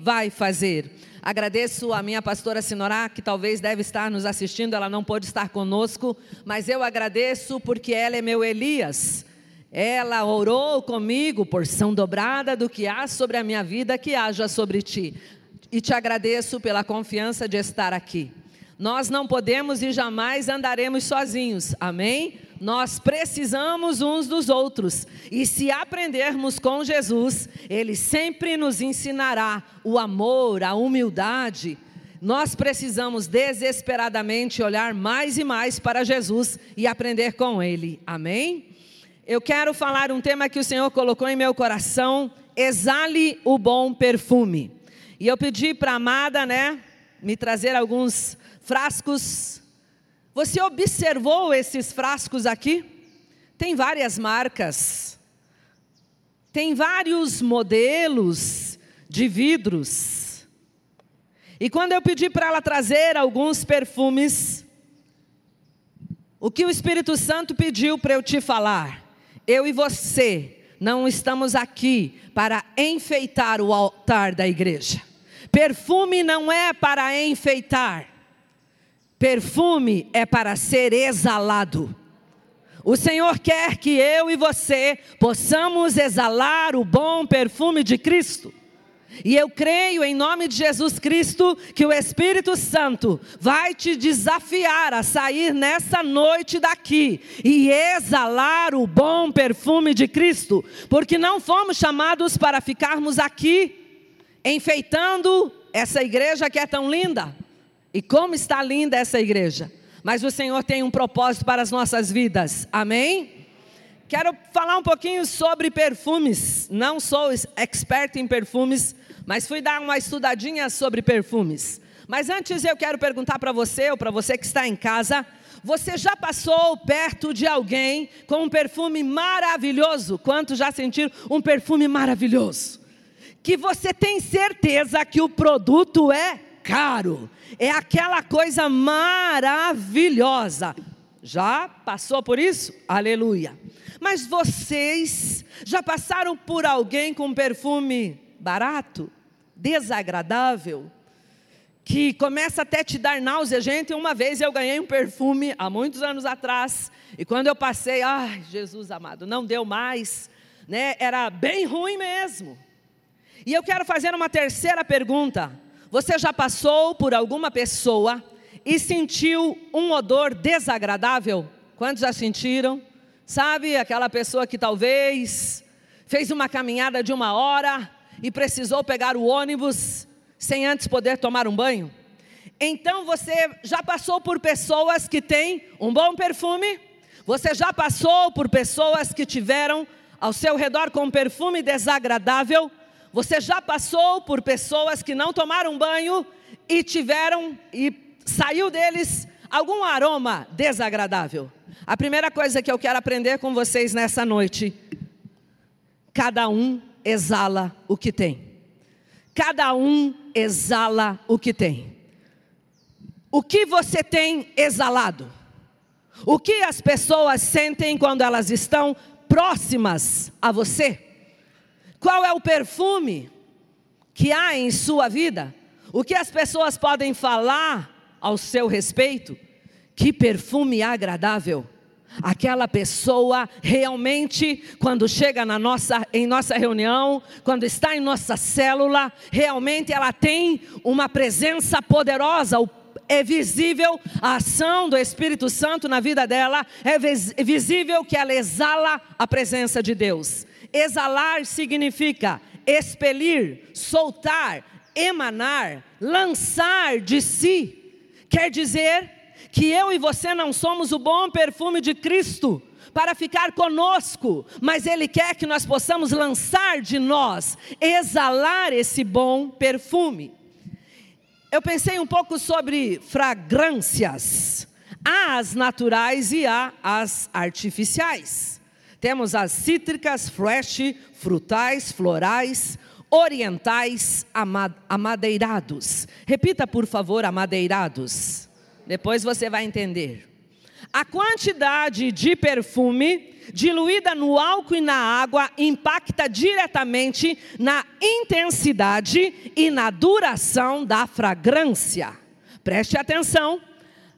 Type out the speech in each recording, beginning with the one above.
vai fazer. Agradeço a minha pastora Sinorá, que talvez deve estar nos assistindo, ela não pôde estar conosco, mas eu agradeço porque ela é meu Elias. Ela orou comigo, porção dobrada do que há sobre a minha vida, que haja sobre ti. E te agradeço pela confiança de estar aqui. Nós não podemos e jamais andaremos sozinhos, amém? Nós precisamos uns dos outros. E se aprendermos com Jesus, Ele sempre nos ensinará o amor, a humildade. Nós precisamos desesperadamente olhar mais e mais para Jesus e aprender com Ele, amém? Eu quero falar um tema que o Senhor colocou em meu coração: exale o bom perfume. E eu pedi para a amada, né, me trazer alguns frascos. Você observou esses frascos aqui? Tem várias marcas, tem vários modelos de vidros. E quando eu pedi para ela trazer alguns perfumes, o que o Espírito Santo pediu para eu te falar? Eu e você não estamos aqui para enfeitar o altar da igreja. Perfume não é para enfeitar. Perfume é para ser exalado. O Senhor quer que eu e você possamos exalar o bom perfume de Cristo. E eu creio em nome de Jesus Cristo que o Espírito Santo vai te desafiar a sair nessa noite daqui e exalar o bom perfume de Cristo, porque não fomos chamados para ficarmos aqui enfeitando essa igreja que é tão linda. E como está linda essa igreja. Mas o Senhor tem um propósito para as nossas vidas. Amém? Quero falar um pouquinho sobre perfumes. Não sou expert em perfumes, mas fui dar uma estudadinha sobre perfumes. Mas antes eu quero perguntar para você, ou para você que está em casa, você já passou perto de alguém com um perfume maravilhoso? Quantos já sentiram um perfume maravilhoso? Que você tem certeza que o produto é caro, é aquela coisa maravilhosa. Já passou por isso? Aleluia. Mas vocês já passaram por alguém com perfume barato, desagradável, que começa até te dar náusea. Gente, uma vez eu ganhei um perfume há muitos anos atrás, e quando eu passei, ai, Jesus amado, não deu mais, né? Era bem ruim mesmo. E eu quero fazer uma terceira pergunta. Você já passou por alguma pessoa e sentiu um odor desagradável? Quantos já sentiram? Sabe, aquela pessoa que talvez fez uma caminhada de uma hora e precisou pegar o ônibus sem antes poder tomar um banho? Então você já passou por pessoas que têm um bom perfume? Você já passou por pessoas que tiveram ao seu redor com um perfume desagradável? Você já passou por pessoas que não tomaram banho e tiveram e saiu deles algum aroma desagradável? A primeira coisa que eu quero aprender com vocês nessa noite: cada um exala o que tem. Cada um exala o que tem. O que você tem exalado? O que as pessoas sentem quando elas estão próximas a você? Qual é o perfume que há em sua vida? O que as pessoas podem falar ao seu respeito? Que perfume agradável! Aquela pessoa realmente, quando chega na nossa, em nossa reunião, quando está em nossa célula, realmente ela tem uma presença poderosa, é visível a ação do Espírito Santo na vida dela, é visível que ela exala a presença de Deus. Exalar significa expelir, soltar, emanar, lançar de si. Quer dizer que eu e você não somos o bom perfume de Cristo para ficar conosco, mas Ele quer que nós possamos lançar de nós, exalar esse bom perfume. Eu pensei um pouco sobre fragrâncias. Há as naturais e há as artificiais. Temos as cítricas, fresh, frutais, florais, orientais, amadeirados. Repita, por favor, amadeirados. Depois você vai entender. A quantidade de perfume diluída no álcool e na água, impacta diretamente na intensidade e na duração da fragrância. Preste atenção.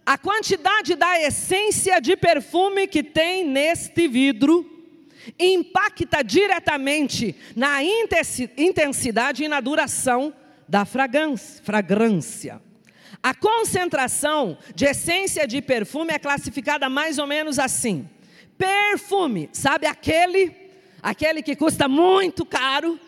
A quantidade da essência de perfume que tem neste vidro impacta diretamente na intensidade e na duração da fragrância. A concentração de essência de perfume é classificada mais ou menos assim: perfume, sabe aquele, aquele que custa muito caro,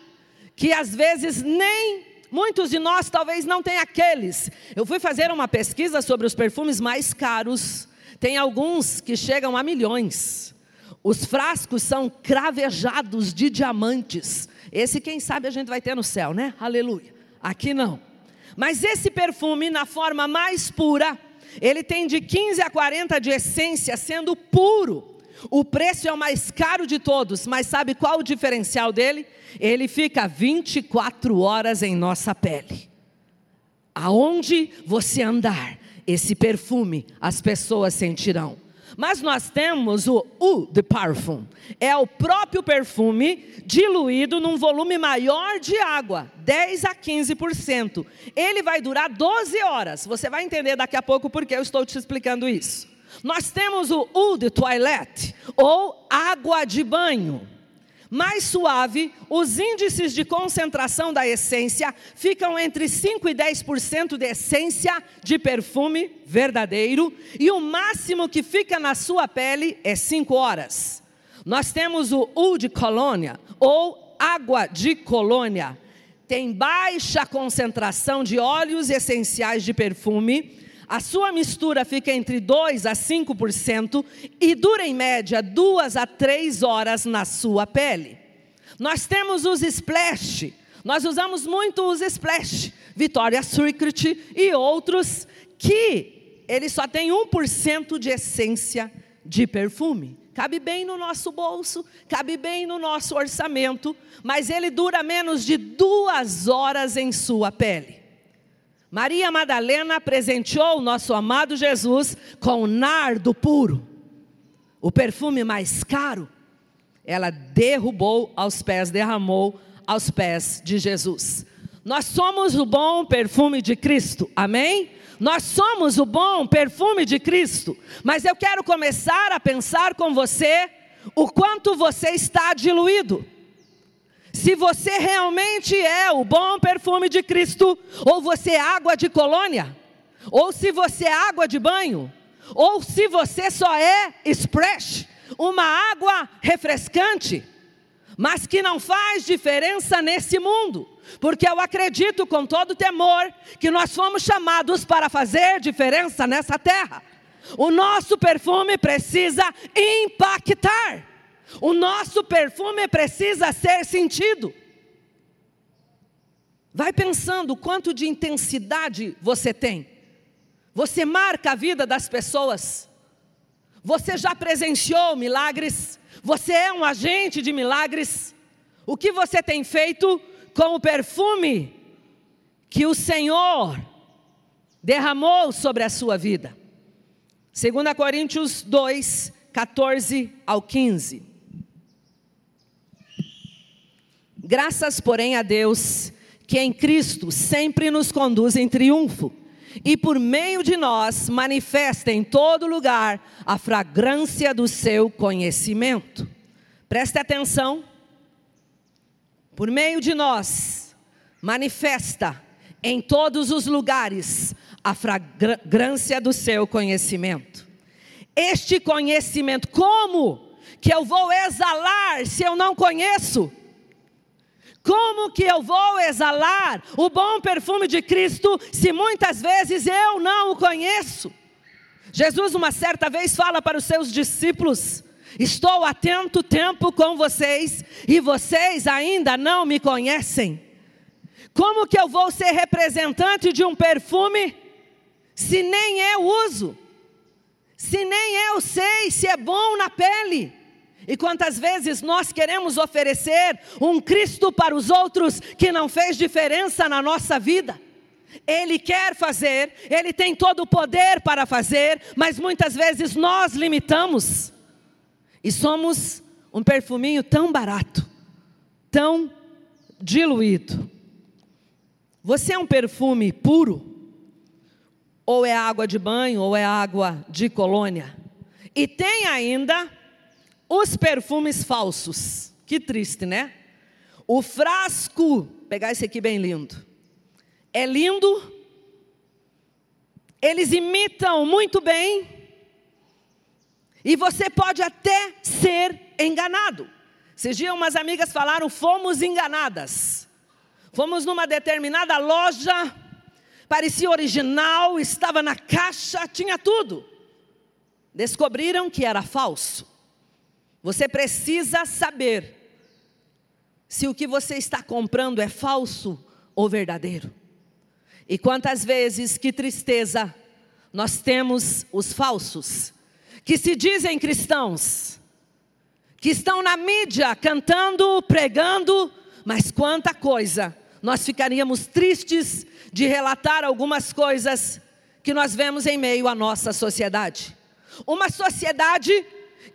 que às vezes nem muitos de nós talvez não tenham aqueles. Eu fui fazer uma pesquisa sobre os perfumes mais caros. Tem alguns que chegam a milhões. Os frascos são cravejados de diamantes. Esse, quem sabe, a gente vai ter no céu, né? Aleluia. Aqui não. Mas esse perfume, na forma mais pura, ele tem de 15 a 40 de essência, sendo puro. O preço é o mais caro de todos, mas sabe qual o diferencial dele? Ele fica 24 horas em nossa pele. Aonde você andar, esse perfume as pessoas sentirão. Mas nós temos o eau de parfum. É o próprio perfume diluído num volume maior de água, 10 a 15%. Ele vai durar 12 horas. Você vai entender daqui a pouco porque eu estou te explicando isso. Nós temos o eau de toilette ou água de banho mais suave, os índices de concentração da essência ficam entre 5 e 10% de essência de perfume verdadeiro, e o máximo que fica na sua pele é 5 horas. Nós temos o U de colônia, ou água de colônia. Tem baixa concentração de óleos essenciais de perfume, a sua mistura fica entre 2 a 5% e dura em média 2 a 3 horas na sua pele. Nós temos os splash, nós usamos muito os splash, Victoria's Secret e outros que ele só tem 1% de essência de perfume. Cabe bem no nosso bolso, cabe bem no nosso orçamento, mas ele dura menos de duas horas em sua pele. Maria Madalena presenteou o nosso amado Jesus com o nardo puro, o perfume mais caro. Ela derrubou aos pés, derramou aos pés de Jesus. Nós somos o bom perfume de Cristo, amém? Nós somos o bom perfume de Cristo, mas eu quero começar a pensar com você o quanto você está diluído se você realmente é o bom perfume de Cristo, ou você é água de colônia, ou se você é água de banho, ou se você só é splash, uma água refrescante, mas que não faz diferença nesse mundo, porque eu acredito com todo temor que nós fomos chamados para fazer diferença nessa terra. O nosso perfume precisa impactar. O nosso perfume precisa ser sentido. Vai pensando quanto de intensidade você tem. Você marca a vida das pessoas. Você já presenciou milagres. Você é um agente de milagres. O que você tem feito com o perfume que o Senhor derramou sobre a sua vida? 2 Coríntios 2, 14 ao 15. Graças, porém, a Deus, que em Cristo sempre nos conduz em triunfo, e por meio de nós manifesta em todo lugar a fragrância do seu conhecimento. Preste atenção. Por meio de nós manifesta em todos os lugares a fragrância do seu conhecimento. Este conhecimento, como que eu vou exalar se eu não conheço? Como que eu vou exalar o bom perfume de Cristo se muitas vezes eu não o conheço? Jesus, uma certa vez, fala para os seus discípulos: Estou há tanto tempo com vocês e vocês ainda não me conhecem. Como que eu vou ser representante de um perfume se nem eu uso? Se nem eu sei se é bom na pele? E quantas vezes nós queremos oferecer um Cristo para os outros que não fez diferença na nossa vida? Ele quer fazer, ele tem todo o poder para fazer, mas muitas vezes nós limitamos. E somos um perfuminho tão barato, tão diluído. Você é um perfume puro? Ou é água de banho, ou é água de colônia? E tem ainda os perfumes falsos. Que triste, né? O frasco, pegar esse aqui bem lindo. É lindo. Eles imitam muito bem. E você pode até ser enganado. Esses dias umas amigas falaram, fomos enganadas. Fomos numa determinada loja, parecia original, estava na caixa, tinha tudo. Descobriram que era falso. Você precisa saber se o que você está comprando é falso ou verdadeiro. E quantas vezes, que tristeza, nós temos os falsos, que se dizem cristãos, que estão na mídia cantando, pregando, mas quanta coisa, nós ficaríamos tristes de relatar algumas coisas que nós vemos em meio à nossa sociedade. Uma sociedade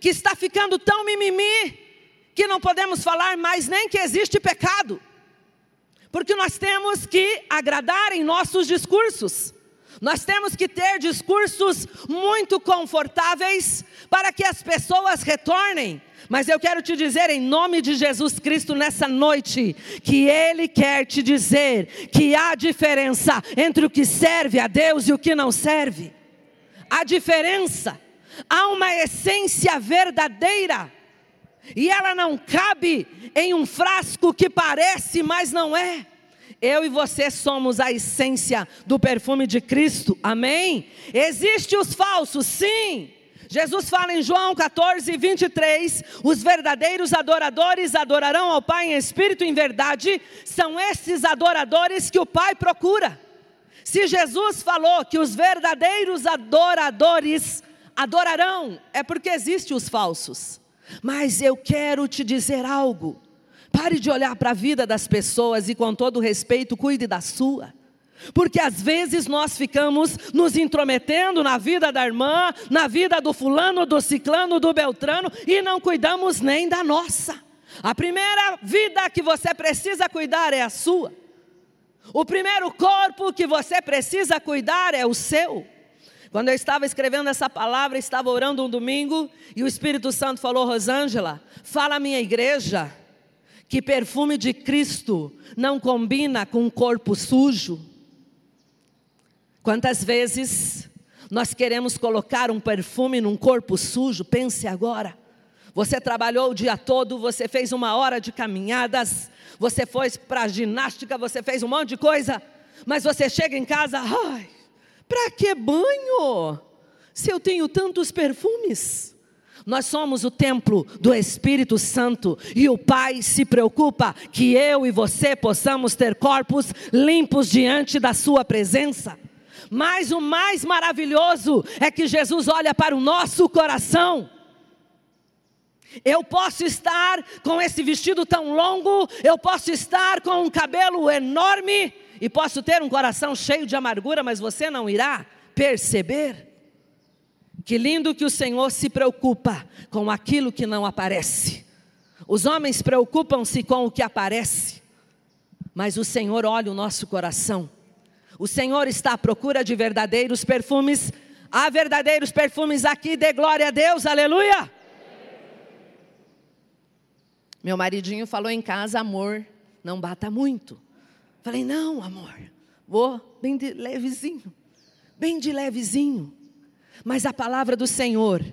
que está ficando tão mimimi que não podemos falar mais nem que existe pecado. Porque nós temos que agradar em nossos discursos. Nós temos que ter discursos muito confortáveis para que as pessoas retornem. Mas eu quero te dizer, em nome de Jesus Cristo, nessa noite, que Ele quer te dizer que há diferença entre o que serve a Deus e o que não serve. Há diferença há uma essência verdadeira, e ela não cabe em um frasco que parece, mas não é. Eu e você somos a essência do perfume de Cristo, amém? Existem os falsos, sim. Jesus fala em João 14, 23: os verdadeiros adoradores adorarão ao Pai em espírito e em verdade, são esses adoradores que o Pai procura. Se Jesus falou que os verdadeiros adoradores adorarão, é porque existem os falsos. Mas eu quero te dizer algo. Pare de olhar para a vida das pessoas e, com todo respeito, cuide da sua. Porque às vezes nós ficamos nos intrometendo na vida da irmã, na vida do fulano, do ciclano, do beltrano e não cuidamos nem da nossa. A primeira vida que você precisa cuidar é a sua. O primeiro corpo que você precisa cuidar é o seu. Quando eu estava escrevendo essa palavra, estava orando um domingo e o Espírito Santo falou: Rosângela, fala à minha igreja que perfume de Cristo não combina com um corpo sujo. Quantas vezes nós queremos colocar um perfume num corpo sujo? Pense agora. Você trabalhou o dia todo, você fez uma hora de caminhadas, você foi para ginástica, você fez um monte de coisa, mas você chega em casa, ai, para que banho? Se eu tenho tantos perfumes. Nós somos o templo do Espírito Santo e o Pai se preocupa que eu e você possamos ter corpos limpos diante da Sua presença. Mas o mais maravilhoso é que Jesus olha para o nosso coração. Eu posso estar com esse vestido tão longo, eu posso estar com um cabelo enorme, e posso ter um coração cheio de amargura, mas você não irá perceber. Que lindo que o Senhor se preocupa com aquilo que não aparece. Os homens preocupam-se com o que aparece, mas o Senhor olha o nosso coração. O Senhor está à procura de verdadeiros perfumes. Há verdadeiros perfumes aqui, dê glória a Deus, aleluia. Meu maridinho falou em casa, amor, não bata muito. Falei, não, amor, vou bem de levezinho, bem de levezinho. Mas a palavra do Senhor,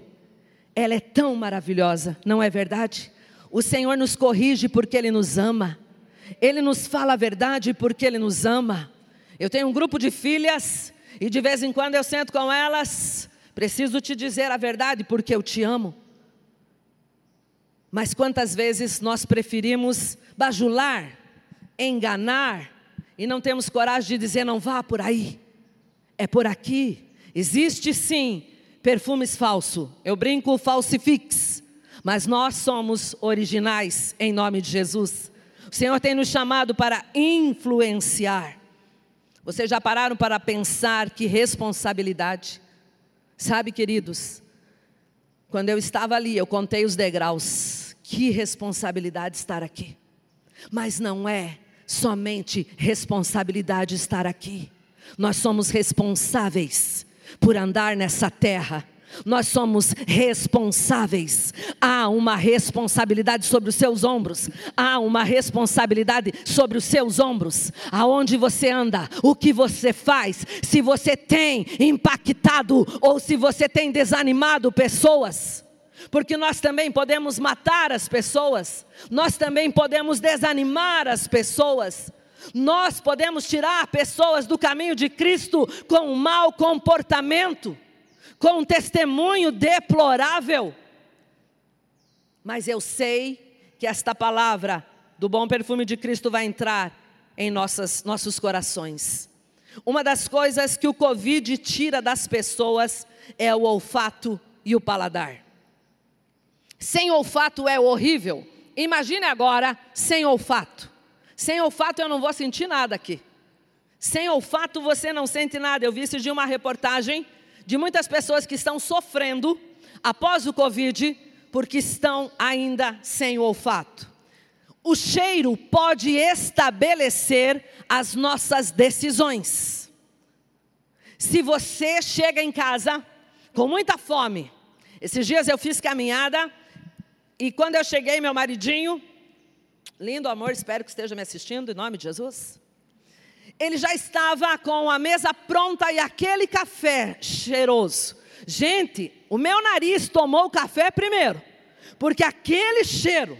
ela é tão maravilhosa, não é verdade? O Senhor nos corrige porque Ele nos ama, Ele nos fala a verdade porque Ele nos ama. Eu tenho um grupo de filhas e de vez em quando eu sento com elas, preciso te dizer a verdade porque eu te amo. Mas quantas vezes nós preferimos bajular, enganar, e não temos coragem de dizer não vá por aí, é por aqui. Existe sim perfumes falsos, eu brinco falsifix, mas nós somos originais em nome de Jesus. O Senhor tem nos chamado para influenciar. Vocês já pararam para pensar que responsabilidade? Sabe, queridos, quando eu estava ali, eu contei os degraus. Que responsabilidade estar aqui. Mas não é somente responsabilidade estar aqui. Nós somos responsáveis por andar nessa terra nós somos responsáveis. Há uma responsabilidade sobre os seus ombros. Há uma responsabilidade sobre os seus ombros. Aonde você anda, o que você faz, se você tem impactado ou se você tem desanimado pessoas. Porque nós também podemos matar as pessoas, nós também podemos desanimar as pessoas. Nós podemos tirar pessoas do caminho de Cristo com um mau comportamento com um testemunho deplorável. Mas eu sei que esta palavra do bom perfume de Cristo vai entrar em nossas, nossos corações. Uma das coisas que o Covid tira das pessoas é o olfato e o paladar. Sem olfato é horrível. Imagine agora sem olfato. Sem olfato eu não vou sentir nada aqui. Sem olfato você não sente nada. Eu vi esse dia uma reportagem de muitas pessoas que estão sofrendo após o Covid, porque estão ainda sem olfato. O cheiro pode estabelecer as nossas decisões. Se você chega em casa com muita fome, esses dias eu fiz caminhada e quando eu cheguei, meu maridinho, lindo amor, espero que esteja me assistindo, em nome de Jesus ele já estava com a mesa pronta e aquele café cheiroso. Gente, o meu nariz tomou o café primeiro, porque aquele cheiro,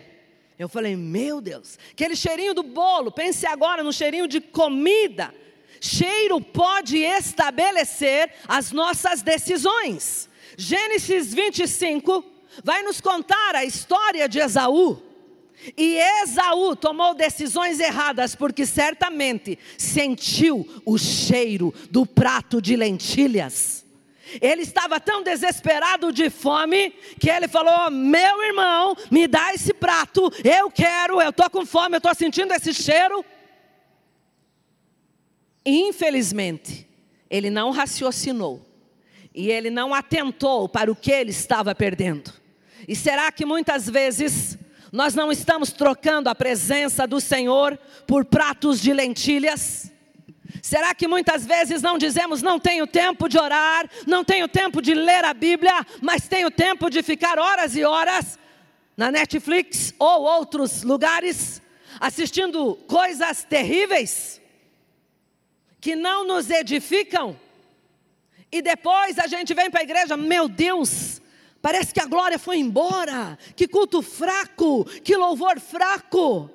eu falei, meu Deus, aquele cheirinho do bolo, pense agora no cheirinho de comida. Cheiro pode estabelecer as nossas decisões. Gênesis 25 vai nos contar a história de Esaú. E Esaú tomou decisões erradas, porque certamente sentiu o cheiro do prato de lentilhas. Ele estava tão desesperado de fome que ele falou: Meu irmão, me dá esse prato, eu quero, eu estou com fome, eu estou sentindo esse cheiro. Infelizmente, ele não raciocinou e ele não atentou para o que ele estava perdendo. E será que muitas vezes nós não estamos trocando a presença do Senhor por pratos de lentilhas? Será que muitas vezes não dizemos não tenho tempo de orar, não tenho tempo de ler a Bíblia, mas tenho tempo de ficar horas e horas na Netflix ou outros lugares assistindo coisas terríveis que não nos edificam? E depois a gente vem para a igreja, meu Deus, Parece que a glória foi embora. Que culto fraco, que louvor fraco.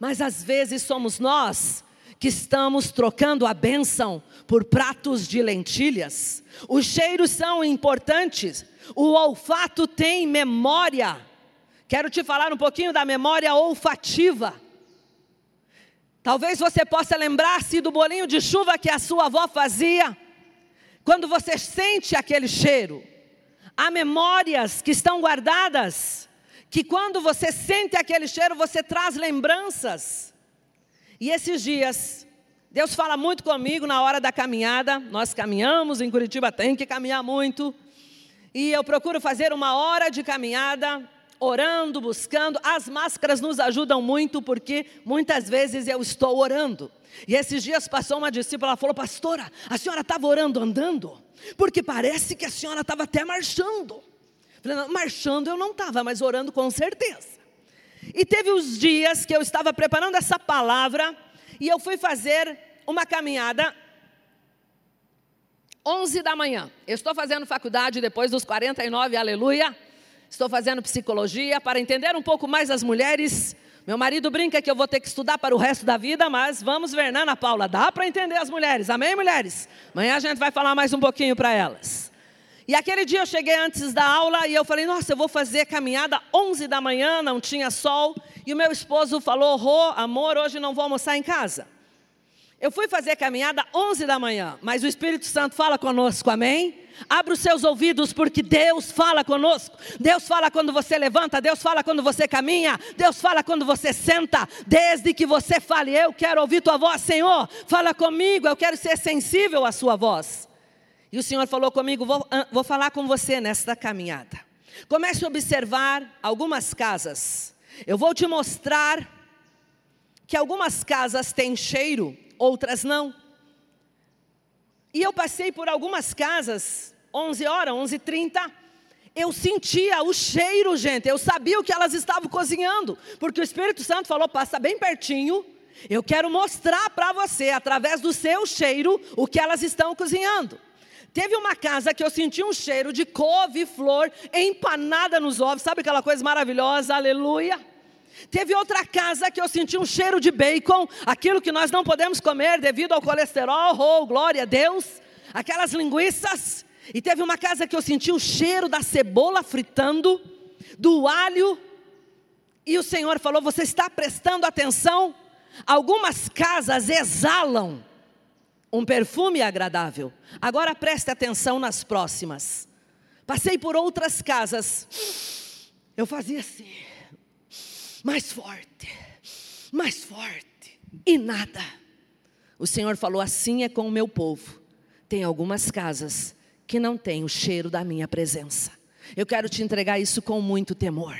Mas às vezes somos nós que estamos trocando a bênção por pratos de lentilhas. Os cheiros são importantes. O olfato tem memória. Quero te falar um pouquinho da memória olfativa. Talvez você possa lembrar-se do bolinho de chuva que a sua avó fazia. Quando você sente aquele cheiro, Há memórias que estão guardadas, que quando você sente aquele cheiro, você traz lembranças. E esses dias, Deus fala muito comigo na hora da caminhada. Nós caminhamos, em Curitiba tem que caminhar muito. E eu procuro fazer uma hora de caminhada, orando, buscando. As máscaras nos ajudam muito, porque muitas vezes eu estou orando. E esses dias passou uma discípula, ela falou: Pastora, a senhora estava orando andando? Porque parece que a senhora estava até marchando. Falei, não, marchando eu não estava, mas orando com certeza. E teve os dias que eu estava preparando essa palavra e eu fui fazer uma caminhada 11 da manhã. Eu estou fazendo faculdade depois dos 49, aleluia. Estou fazendo psicologia para entender um pouco mais as mulheres meu marido brinca que eu vou ter que estudar para o resto da vida, mas vamos ver, né, Ana Paula? Dá para entender as mulheres, amém, mulheres? Amanhã a gente vai falar mais um pouquinho para elas. E aquele dia eu cheguei antes da aula e eu falei, nossa, eu vou fazer caminhada 11 da manhã, não tinha sol. E o meu esposo falou, Rô, amor, hoje não vou almoçar em casa. Eu fui fazer caminhada 11 da manhã, mas o Espírito Santo fala conosco, amém? Abra os seus ouvidos, porque Deus fala conosco. Deus fala quando você levanta, Deus fala quando você caminha, Deus fala quando você senta. Desde que você fale, eu quero ouvir tua voz, Senhor, fala comigo, eu quero ser sensível à sua voz. E o Senhor falou comigo, vou, vou falar com você nesta caminhada. Comece a observar algumas casas. Eu vou te mostrar que algumas casas têm cheiro, outras não. E eu passei por algumas casas, 11 horas, 11h30. Eu sentia o cheiro, gente. Eu sabia o que elas estavam cozinhando. Porque o Espírito Santo falou: passa bem pertinho. Eu quero mostrar para você, através do seu cheiro, o que elas estão cozinhando. Teve uma casa que eu senti um cheiro de couve-flor empanada nos ovos, sabe aquela coisa maravilhosa, aleluia. Teve outra casa que eu senti um cheiro de bacon, aquilo que nós não podemos comer devido ao colesterol, oh, glória a Deus, aquelas linguiças. E teve uma casa que eu senti o cheiro da cebola fritando, do alho, e o Senhor falou: Você está prestando atenção? Algumas casas exalam um perfume agradável. Agora preste atenção nas próximas. Passei por outras casas, eu fazia assim, mais forte, mais forte, e nada. O Senhor falou: assim é com o meu povo. Tem algumas casas que não tem o cheiro da minha presença. Eu quero te entregar isso com muito temor.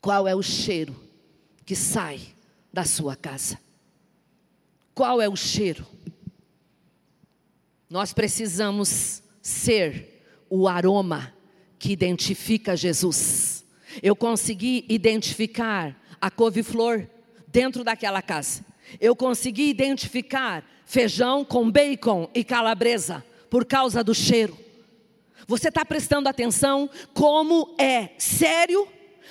Qual é o cheiro que sai da sua casa? Qual é o cheiro? Nós precisamos ser o aroma que identifica Jesus. Eu consegui identificar a couve-flor dentro daquela casa. Eu consegui identificar feijão com bacon e calabresa por causa do cheiro. Você está prestando atenção como é sério?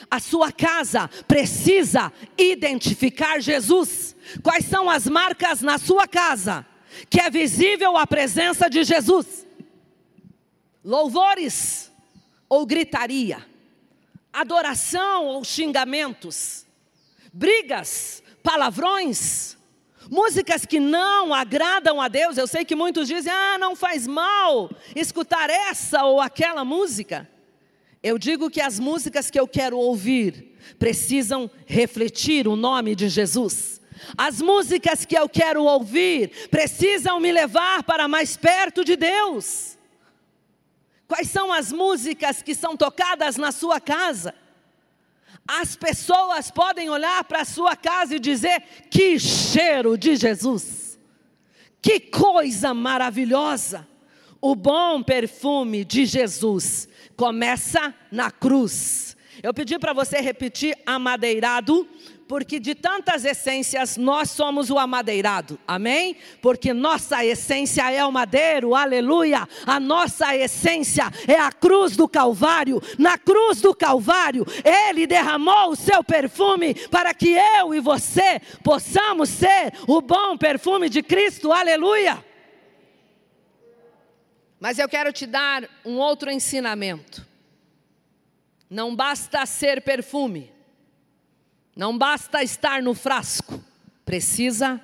A sua casa precisa identificar Jesus. Quais são as marcas na sua casa que é visível a presença de Jesus? Louvores ou gritaria, adoração ou xingamentos, brigas, palavrões, músicas que não agradam a Deus. Eu sei que muitos dizem: ah, não faz mal escutar essa ou aquela música. Eu digo que as músicas que eu quero ouvir precisam refletir o nome de Jesus. As músicas que eu quero ouvir precisam me levar para mais perto de Deus. Quais são as músicas que são tocadas na sua casa? As pessoas podem olhar para a sua casa e dizer: que cheiro de Jesus, que coisa maravilhosa. O bom perfume de Jesus começa na cruz. Eu pedi para você repetir amadeirado, porque de tantas essências nós somos o amadeirado, amém? Porque nossa essência é o madeiro, aleluia. A nossa essência é a cruz do Calvário. Na cruz do Calvário, Ele derramou o seu perfume para que eu e você possamos ser o bom perfume de Cristo, aleluia. Mas eu quero te dar um outro ensinamento. Não basta ser perfume, não basta estar no frasco, precisa.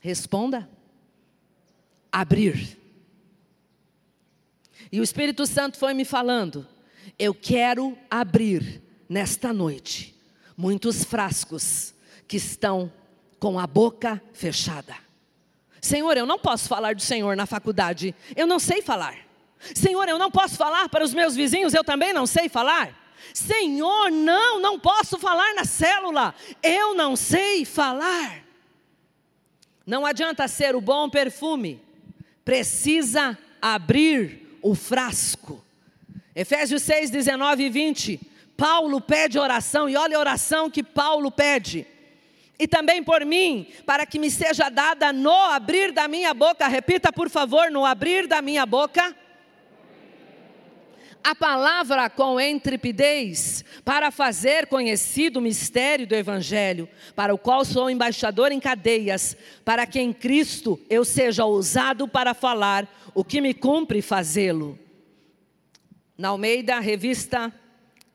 Responda. Abrir. E o Espírito Santo foi me falando: eu quero abrir nesta noite muitos frascos que estão com a boca fechada. Senhor, eu não posso falar do Senhor na faculdade, eu não sei falar. Senhor, eu não posso falar para os meus vizinhos, eu também não sei falar. Senhor, não, não posso falar na célula, eu não sei falar. Não adianta ser o bom perfume, precisa abrir o frasco. Efésios 6, 19 e 20. Paulo pede oração, e olha a oração que Paulo pede e também por mim, para que me seja dada no abrir da minha boca, repita por favor, no abrir da minha boca, a palavra com intrepidez, para fazer conhecido o mistério do Evangelho, para o qual sou embaixador em cadeias, para que em Cristo eu seja ousado para falar o que me cumpre fazê-lo. Na Almeida, revista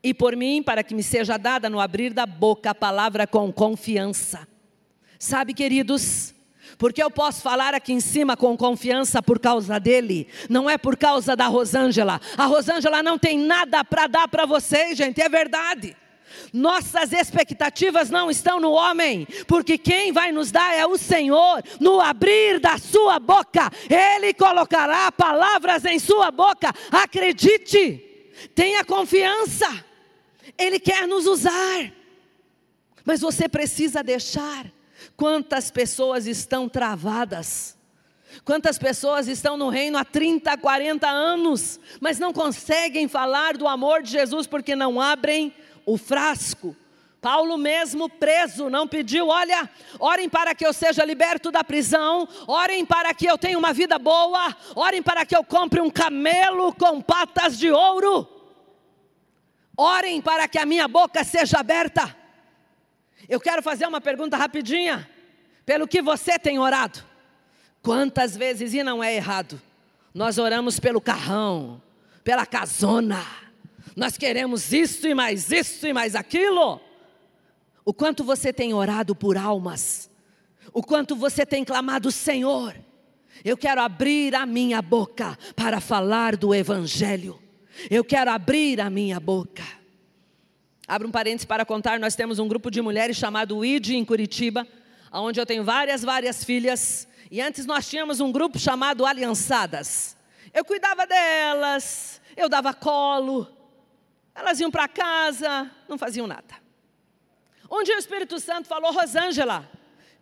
e por mim, para que me seja dada no abrir da boca a palavra com confiança. Sabe, queridos, porque eu posso falar aqui em cima com confiança por causa dele, não é por causa da Rosângela. A Rosângela não tem nada para dar para vocês, gente, é verdade. Nossas expectativas não estão no homem, porque quem vai nos dar é o Senhor, no abrir da sua boca, Ele colocará palavras em sua boca. Acredite, tenha confiança, Ele quer nos usar, mas você precisa deixar. Quantas pessoas estão travadas? Quantas pessoas estão no reino há 30, 40 anos, mas não conseguem falar do amor de Jesus porque não abrem o frasco. Paulo mesmo preso não pediu, olha, orem para que eu seja liberto da prisão, orem para que eu tenha uma vida boa, orem para que eu compre um camelo com patas de ouro. Orem para que a minha boca seja aberta. Eu quero fazer uma pergunta rapidinha. Pelo que você tem orado? Quantas vezes, e não é errado, nós oramos pelo carrão, pela casona, nós queremos isso e mais isso e mais aquilo. O quanto você tem orado por almas, o quanto você tem clamado, Senhor, eu quero abrir a minha boca para falar do Evangelho, eu quero abrir a minha boca. Abra um parênteses para contar, nós temos um grupo de mulheres chamado ID em Curitiba, onde eu tenho várias, várias filhas, e antes nós tínhamos um grupo chamado Aliançadas. Eu cuidava delas, eu dava colo, elas iam para casa, não faziam nada. Um dia o Espírito Santo falou, Rosângela,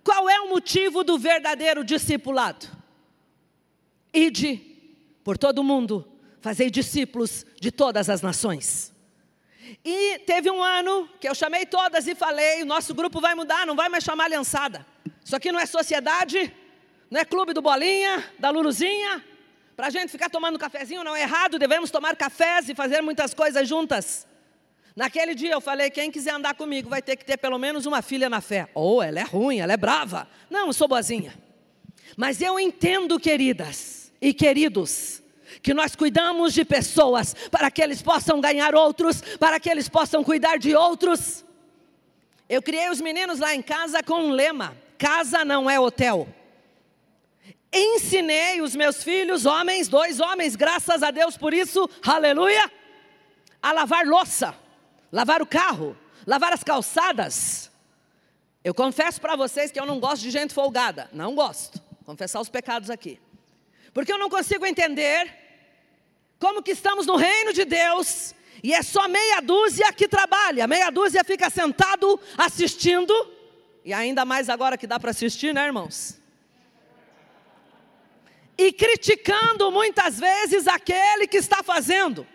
qual é o motivo do verdadeiro discipulado? Ide por todo o mundo, fazei discípulos de todas as nações. E teve um ano que eu chamei todas e falei: o nosso grupo vai mudar, não vai mais chamar aliançada. Isso aqui não é sociedade, não é clube do Bolinha, da Luluzinha, para a gente ficar tomando cafezinho não é errado, devemos tomar cafés e fazer muitas coisas juntas. Naquele dia eu falei: quem quiser andar comigo vai ter que ter pelo menos uma filha na fé. Ou oh, ela é ruim, ela é brava. Não, eu sou boazinha. Mas eu entendo, queridas e queridos, que nós cuidamos de pessoas para que eles possam ganhar outros, para que eles possam cuidar de outros. Eu criei os meninos lá em casa com um lema: casa não é hotel ensinei os meus filhos, homens, dois homens, graças a Deus por isso, aleluia, a lavar louça, lavar o carro, lavar as calçadas. Eu confesso para vocês que eu não gosto de gente folgada, não gosto, confessar os pecados aqui, porque eu não consigo entender como que estamos no reino de Deus e é só meia dúzia que trabalha, meia dúzia fica sentado assistindo, e ainda mais agora que dá para assistir, né, irmãos? e criticando muitas vezes aquele que está fazendo.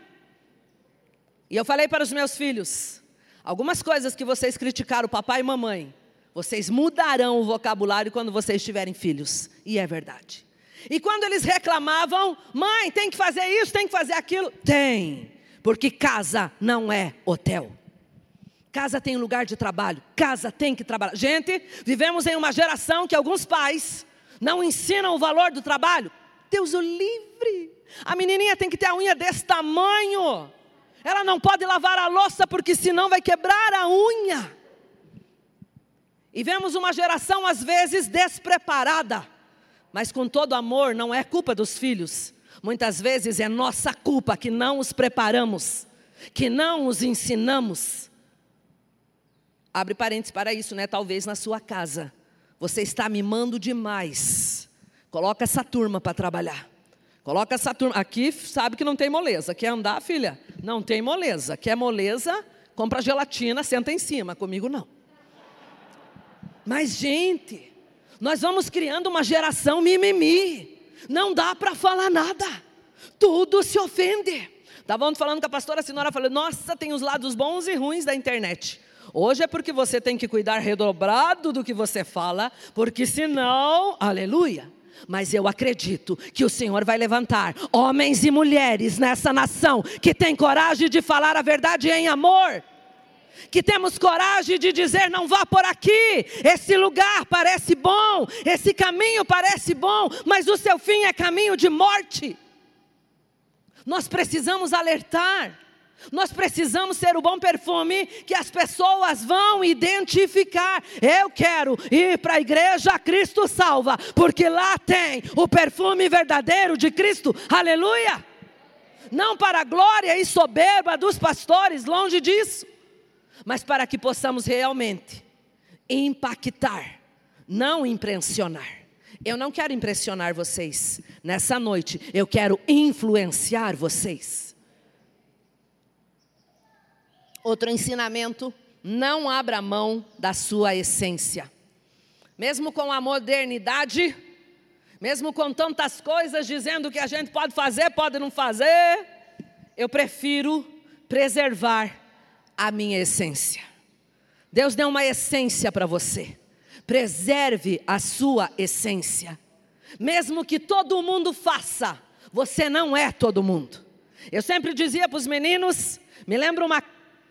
E eu falei para os meus filhos: algumas coisas que vocês criticaram, papai e mamãe, vocês mudarão o vocabulário quando vocês tiverem filhos. E é verdade. E quando eles reclamavam, mãe, tem que fazer isso, tem que fazer aquilo. Tem, porque casa não é hotel. Casa tem lugar de trabalho, casa tem que trabalhar. Gente, vivemos em uma geração que alguns pais não ensinam o valor do trabalho. Deus o livre. A menininha tem que ter a unha desse tamanho. Ela não pode lavar a louça porque senão vai quebrar a unha. E vemos uma geração às vezes despreparada, mas com todo amor, não é culpa dos filhos. Muitas vezes é nossa culpa que não os preparamos, que não os ensinamos. Abre parênteses para isso, né? Talvez na sua casa você está mimando demais. Coloca essa turma para trabalhar. Coloca essa turma. Aqui sabe que não tem moleza. Quer andar, filha? Não tem moleza. Quer moleza? Compra gelatina, senta em cima. Comigo não. Mas, gente, nós vamos criando uma geração mimimi. Não dá para falar nada. Tudo se ofende. Estavam falando com a pastora Sinora, falou: Nossa, tem os lados bons e ruins da internet. Hoje é porque você tem que cuidar redobrado do que você fala, porque senão, aleluia. Mas eu acredito que o Senhor vai levantar homens e mulheres nessa nação que tem coragem de falar a verdade em amor. Que temos coragem de dizer: não vá por aqui, esse lugar parece bom, esse caminho parece bom, mas o seu fim é caminho de morte. Nós precisamos alertar. Nós precisamos ser o bom perfume que as pessoas vão identificar. Eu quero ir para a igreja Cristo Salva, porque lá tem o perfume verdadeiro de Cristo. Aleluia! Não para a glória e soberba dos pastores, longe disso. Mas para que possamos realmente impactar, não impressionar. Eu não quero impressionar vocês nessa noite, eu quero influenciar vocês. Outro ensinamento: não abra mão da sua essência. Mesmo com a modernidade, mesmo com tantas coisas dizendo que a gente pode fazer, pode não fazer, eu prefiro preservar a minha essência. Deus deu uma essência para você. Preserve a sua essência. Mesmo que todo mundo faça, você não é todo mundo. Eu sempre dizia para os meninos, me lembro uma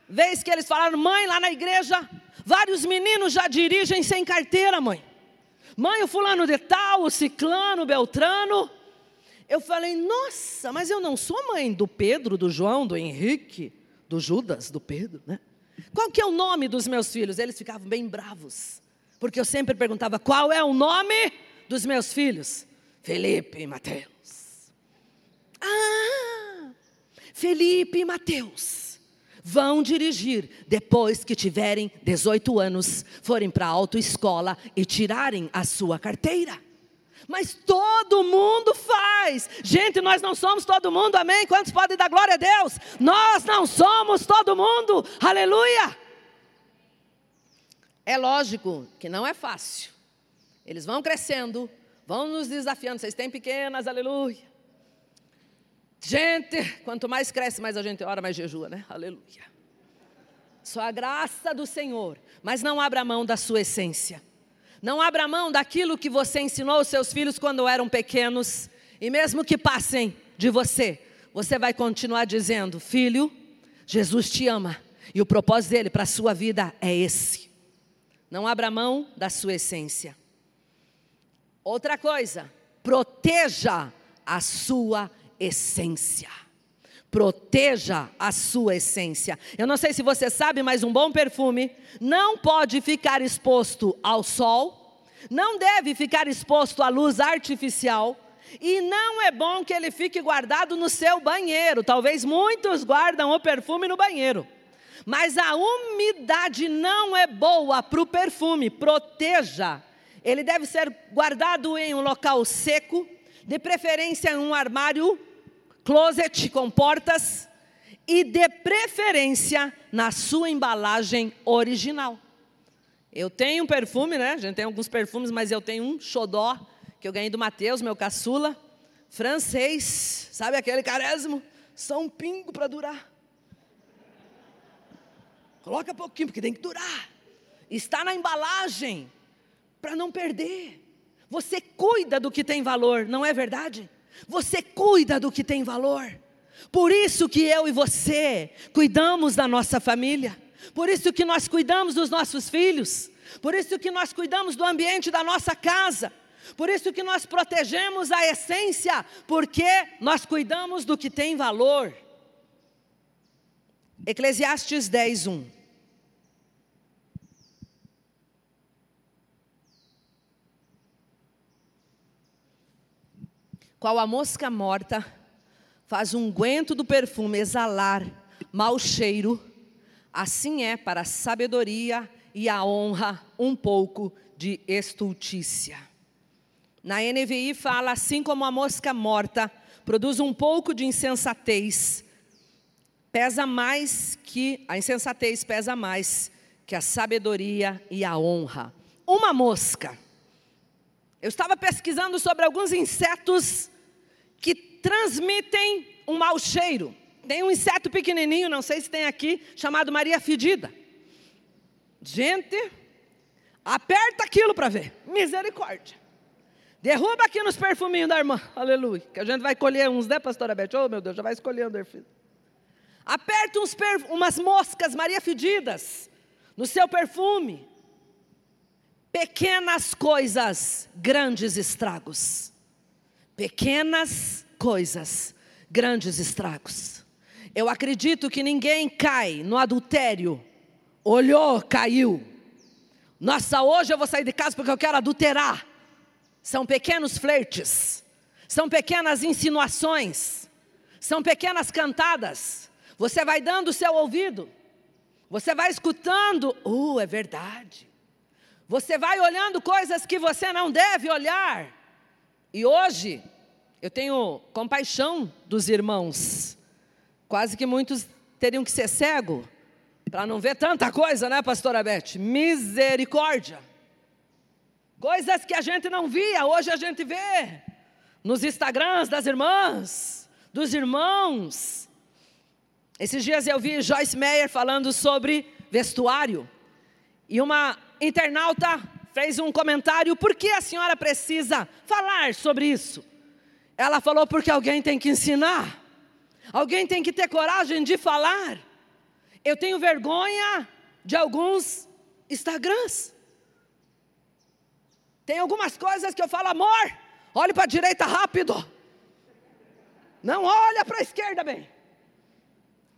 vez que eles falaram, mãe, lá na igreja, vários meninos já dirigem sem carteira, mãe. Mãe, o fulano de tal, o ciclano, o beltrano. Eu falei, nossa, mas eu não sou mãe do Pedro, do João, do Henrique, do Judas, do Pedro, né? Qual que é o nome dos meus filhos? Eles ficavam bem bravos. Porque eu sempre perguntava: qual é o nome dos meus filhos? Felipe e Mateus. Ah, Felipe e Mateus vão dirigir depois que tiverem 18 anos, forem para a autoescola e tirarem a sua carteira. Mas todo mundo faz. Gente, nós não somos todo mundo, amém? Quantos podem dar glória a Deus? Nós não somos todo mundo, aleluia. É lógico que não é fácil. Eles vão crescendo, vão nos desafiando. Vocês têm pequenas, aleluia. Gente, quanto mais cresce, mais a gente ora, mais jejua, né? Aleluia. Só a graça do Senhor. Mas não abra mão da sua essência. Não abra mão daquilo que você ensinou aos seus filhos quando eram pequenos. E mesmo que passem de você, você vai continuar dizendo: Filho, Jesus te ama. E o propósito dele para a sua vida é esse. Não abra mão da sua essência. Outra coisa, proteja a sua essência. Proteja a sua essência. Eu não sei se você sabe, mas um bom perfume não pode ficar exposto ao sol, não deve ficar exposto à luz artificial. E não é bom que ele fique guardado no seu banheiro. Talvez muitos guardam o perfume no banheiro. Mas a umidade não é boa para o perfume, proteja. Ele deve ser guardado em um local seco, de preferência em um armário, closet com portas, e de preferência na sua embalagem original. Eu tenho um perfume, né? A gente tem alguns perfumes, mas eu tenho um xodó que eu ganhei do Mateus, meu caçula, francês, sabe aquele carésimo? Só um pingo para durar. Coloca pouquinho, porque tem que durar. Está na embalagem, para não perder. Você cuida do que tem valor, não é verdade? Você cuida do que tem valor. Por isso que eu e você cuidamos da nossa família. Por isso que nós cuidamos dos nossos filhos. Por isso que nós cuidamos do ambiente da nossa casa. Por isso que nós protegemos a essência, porque nós cuidamos do que tem valor. Eclesiastes 10, 1. Qual a mosca morta faz um guento do perfume exalar mau cheiro, assim é para a sabedoria e a honra um pouco de estultícia. Na NVI fala assim como a mosca morta produz um pouco de insensatez, pesa mais que a insensatez pesa mais que a sabedoria e a honra. Uma mosca. Eu estava pesquisando sobre alguns insetos que transmitem um mau cheiro. Tem um inseto pequenininho, não sei se tem aqui, chamado Maria Fedida. Gente, aperta aquilo para ver. Misericórdia. Derruba aqui nos perfuminhos da irmã. Aleluia. Que a gente vai colher uns, né, pastora Beth? Oh, meu Deus, já vai escolhendo, filho. Aperta uns umas moscas Maria Fedidas no seu perfume. Pequenas coisas, grandes estragos. Pequenas coisas, grandes estragos. Eu acredito que ninguém cai no adultério. Olhou, caiu. Nossa, hoje eu vou sair de casa porque eu quero adulterar. São pequenos flertes, são pequenas insinuações, são pequenas cantadas. Você vai dando o seu ouvido. Você vai escutando, uh, é verdade. Você vai olhando coisas que você não deve olhar. E hoje, eu tenho compaixão dos irmãos. Quase que muitos teriam que ser cego para não ver tanta coisa, né, pastora Beth? Misericórdia. Coisas que a gente não via, hoje a gente vê. Nos Instagrams das irmãs, dos irmãos. Esses dias eu vi Joyce Meyer falando sobre vestuário. E uma internauta fez um comentário: por que a senhora precisa falar sobre isso? Ela falou: porque alguém tem que ensinar, alguém tem que ter coragem de falar. Eu tenho vergonha de alguns Instagrams. Tem algumas coisas que eu falo, amor, olhe para a direita rápido. Não olha para a esquerda bem.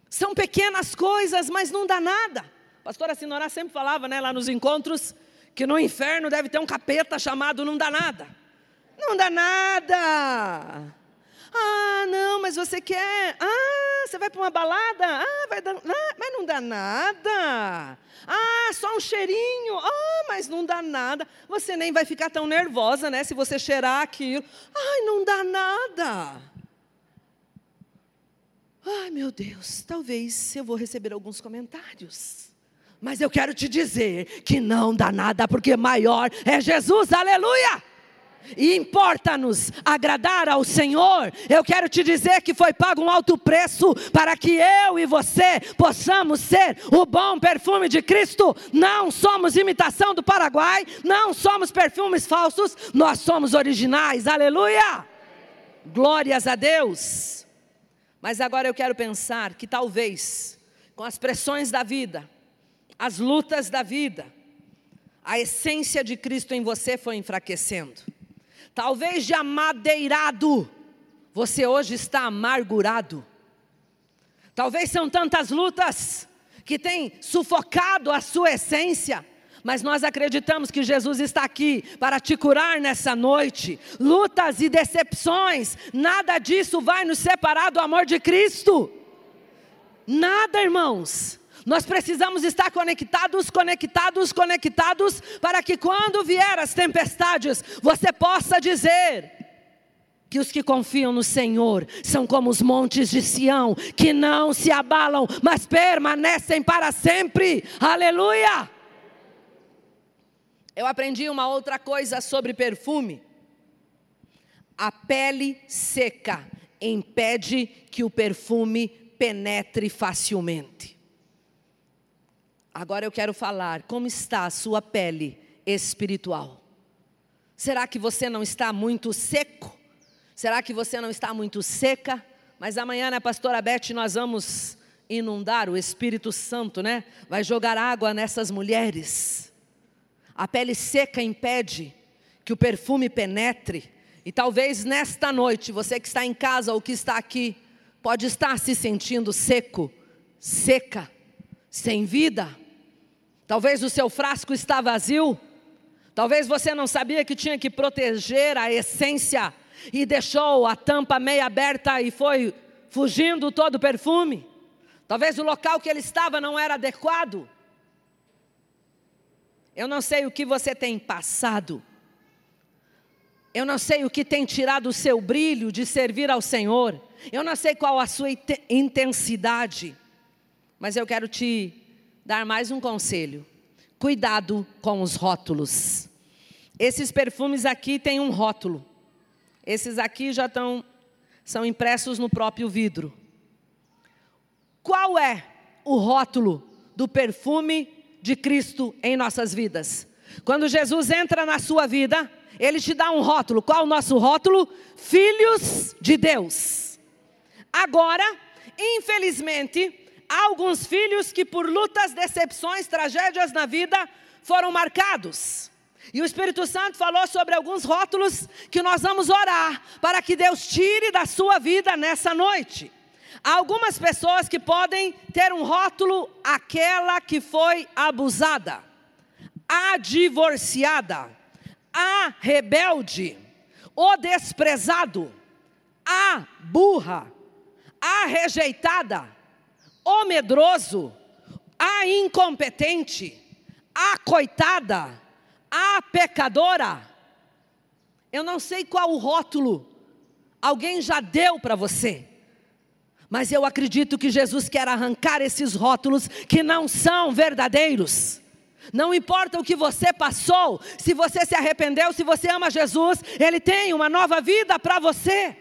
São pequenas coisas, mas não dá nada. A pastora Sinorá sempre falava, né, lá nos encontros, que no inferno deve ter um capeta chamado não dá nada. Não dá nada. Ah, não, mas você quer. Ah, você vai para uma balada? Ah, vai dar. Ah, mas não dá nada. Ah, só um cheirinho. Ah, mas não dá nada. Você nem vai ficar tão nervosa, né? Se você cheirar aquilo. Ai, não dá nada. Ai, meu Deus, talvez eu vou receber alguns comentários. Mas eu quero te dizer que não dá nada, porque maior é Jesus, aleluia! E importa-nos agradar ao Senhor. Eu quero te dizer que foi pago um alto preço para que eu e você possamos ser o bom perfume de Cristo. Não somos imitação do Paraguai, não somos perfumes falsos, nós somos originais. Aleluia! Glórias a Deus. Mas agora eu quero pensar que talvez, com as pressões da vida, as lutas da vida, a essência de Cristo em você foi enfraquecendo. Talvez de amadeirado, você hoje está amargurado. Talvez são tantas lutas que têm sufocado a sua essência mas nós acreditamos que Jesus está aqui para te curar nessa noite. Lutas e decepções, nada disso vai nos separar do amor de Cristo. Nada, irmãos. Nós precisamos estar conectados, conectados, conectados, para que quando vier as tempestades, você possa dizer: que os que confiam no Senhor são como os montes de Sião, que não se abalam, mas permanecem para sempre. Aleluia! Eu aprendi uma outra coisa sobre perfume. A pele seca impede que o perfume penetre facilmente. Agora eu quero falar como está a sua pele espiritual. Será que você não está muito seco? Será que você não está muito seca? Mas amanhã, né, pastora Beth, nós vamos inundar o Espírito Santo, né? Vai jogar água nessas mulheres. A pele seca impede que o perfume penetre. E talvez nesta noite, você que está em casa ou que está aqui, pode estar se sentindo seco, seca, sem vida. Talvez o seu frasco está vazio. Talvez você não sabia que tinha que proteger a essência e deixou a tampa meia aberta e foi fugindo todo o perfume. Talvez o local que ele estava não era adequado. Eu não sei o que você tem passado. Eu não sei o que tem tirado o seu brilho de servir ao Senhor. Eu não sei qual a sua intensidade. Mas eu quero te dar mais um conselho. Cuidado com os rótulos. Esses perfumes aqui têm um rótulo. Esses aqui já estão são impressos no próprio vidro. Qual é o rótulo do perfume de Cristo em nossas vidas. Quando Jesus entra na sua vida, ele te dá um rótulo. Qual o nosso rótulo? Filhos de Deus. Agora, infelizmente, há alguns filhos que por lutas, decepções, tragédias na vida foram marcados. E o Espírito Santo falou sobre alguns rótulos que nós vamos orar para que Deus tire da sua vida nessa noite. Há algumas pessoas que podem ter um rótulo, aquela que foi abusada, a divorciada, a rebelde, o desprezado, a burra, a rejeitada, o medroso, a incompetente, a coitada, a pecadora. Eu não sei qual o rótulo alguém já deu para você. Mas eu acredito que Jesus quer arrancar esses rótulos que não são verdadeiros. Não importa o que você passou, se você se arrependeu, se você ama Jesus, Ele tem uma nova vida para você.